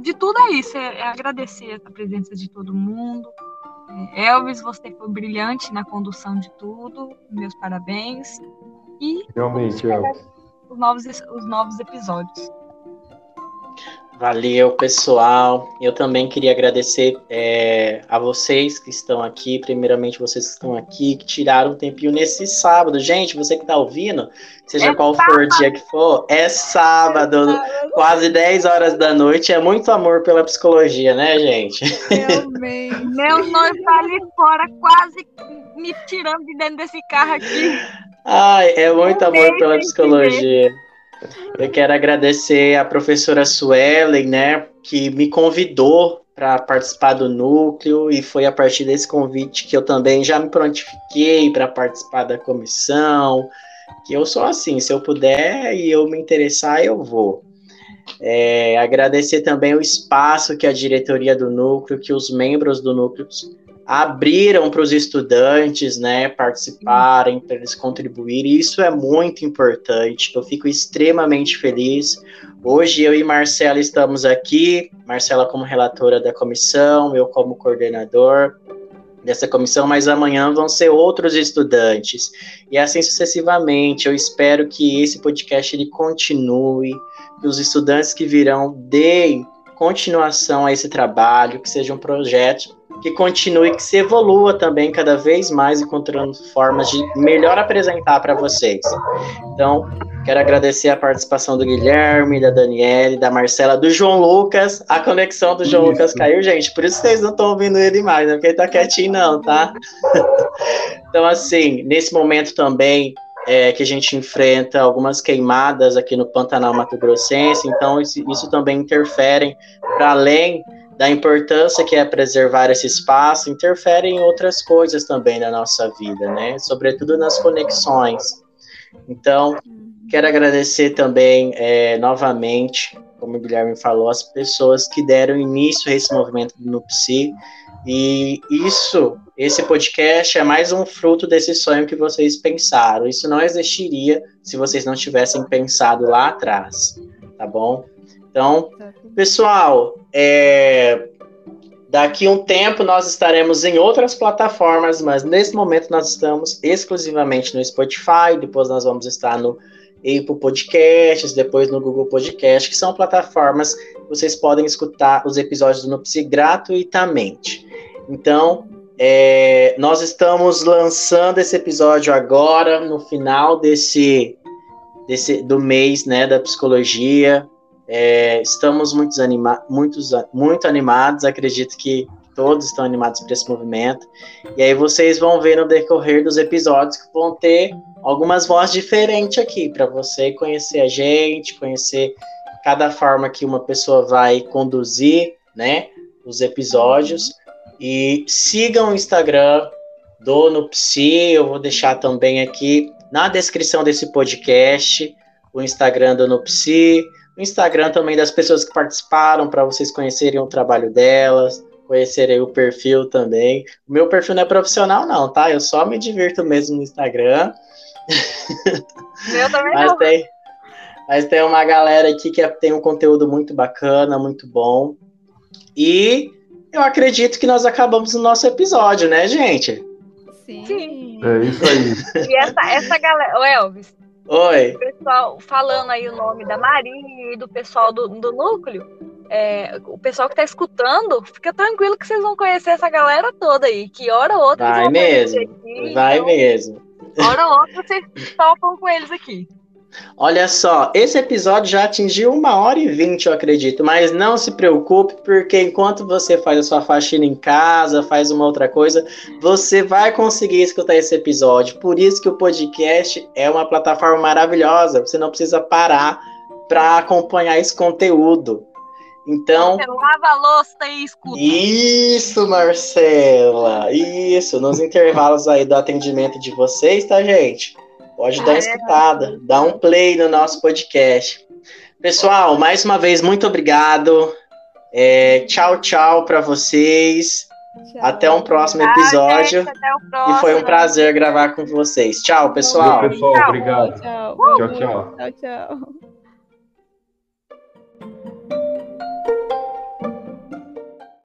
de tudo é isso. É, é, agradecer a presença de todo mundo. É, Elvis, você foi brilhante na condução de tudo. Meus parabéns. E Realmente, Elvis. Os novos, os novos episódios. Valeu, pessoal. Eu também queria agradecer é, a vocês que estão aqui, primeiramente vocês que estão aqui, que tiraram um tempinho nesse sábado. Gente, você que está ouvindo, seja é qual sábado. for o dia que for, é sábado, é sábado, quase 10 horas da noite. É muito amor pela psicologia, né, gente? Meu noivo tá ali fora, quase me tirando de dentro desse carro aqui. Ai, é muito amor pela psicologia. Eu quero agradecer a professora Suelen, né, que me convidou para participar do núcleo e foi a partir desse convite que eu também já me prontifiquei para participar da comissão. Que eu sou assim, se eu puder e eu me interessar, eu vou. É, agradecer também o espaço que a diretoria do núcleo, que os membros do núcleo abriram para os estudantes, né, participarem, para eles contribuírem. Isso é muito importante. Eu fico extremamente feliz. Hoje eu e Marcela estamos aqui, Marcela como relatora da comissão, eu como coordenador dessa comissão, mas amanhã vão ser outros estudantes. E assim sucessivamente. Eu espero que esse podcast ele continue, que os estudantes que virão deem continuação a esse trabalho, que seja um projeto que continue, que se evolua também cada vez mais, encontrando formas de melhor apresentar para vocês. Então, quero agradecer a participação do Guilherme, da Daniele, da Marcela, do João Lucas. A conexão do João isso. Lucas caiu, gente, por isso vocês não estão ouvindo ele mais, né? Porque ele tá quietinho, não, tá? então, assim, nesse momento também, é, que a gente enfrenta algumas queimadas aqui no Pantanal Mato Grossense, então isso, isso também interfere para além da importância que é preservar esse espaço, interfere em outras coisas também na nossa vida, né? Sobretudo nas conexões. Então, quero agradecer também é, novamente, como o Guilherme falou, as pessoas que deram início a esse movimento do NUPSI, e isso esse podcast é mais um fruto desse sonho que vocês pensaram. Isso não existiria se vocês não tivessem pensado lá atrás, tá bom? Então, pessoal, é, daqui um tempo nós estaremos em outras plataformas, mas nesse momento nós estamos exclusivamente no Spotify, depois nós vamos estar no Apple Podcasts, depois no Google Podcast, que são plataformas que vocês podem escutar os episódios do Nupsi gratuitamente. Então, é, nós estamos lançando esse episódio agora, no final desse, desse do mês né, da psicologia. É, estamos muito, anima muitos, muito animados, acredito que todos estão animados para esse movimento. E aí vocês vão ver no decorrer dos episódios que vão ter algumas vozes diferentes aqui, para você conhecer a gente, conhecer cada forma que uma pessoa vai conduzir né, os episódios. E sigam o Instagram do Nupsi, eu vou deixar também aqui na descrição desse podcast o Instagram do Nupsi, o Instagram também das pessoas que participaram para vocês conhecerem o trabalho delas, conhecerem o perfil também. O meu perfil não é profissional não, tá? Eu só me divirto mesmo no Instagram. Meu também mas não. Tem, mas tem uma galera aqui que é, tem um conteúdo muito bacana, muito bom. E eu acredito que nós acabamos o nosso episódio, né, gente? Sim. Sim. É isso aí. E essa, essa galera. Ô, Elvis, Oi. o pessoal falando aí o nome da Maria e do pessoal do, do núcleo. é, o pessoal que tá escutando, fica tranquilo que vocês vão conhecer essa galera toda aí. Que hora ou outra Vai vão mesmo. aqui, Vai então, mesmo. Hora ou outra vocês topam com eles aqui. Olha só, esse episódio já atingiu uma hora e vinte, eu acredito, mas não se preocupe, porque enquanto você faz a sua faxina em casa, faz uma outra coisa, você vai conseguir escutar esse episódio. Por isso que o podcast é uma plataforma maravilhosa, você não precisa parar para acompanhar esse conteúdo. Então, Você lava a louça e escuta. isso, Marcela, isso, nos intervalos aí do atendimento de vocês, tá, gente? Pode dar uma É. escutada, dá um play no nosso podcast. Pessoal, mais uma vez, muito obrigado. É, tchau, tchau para vocês. Tchau. Até um próximo episódio. gente, até o E próximo. foi um prazer gravar com vocês. Tchau, pessoal. Pessoal, Tchau. obrigado. Tchau. Tchau, tchau. Tchau, tchau.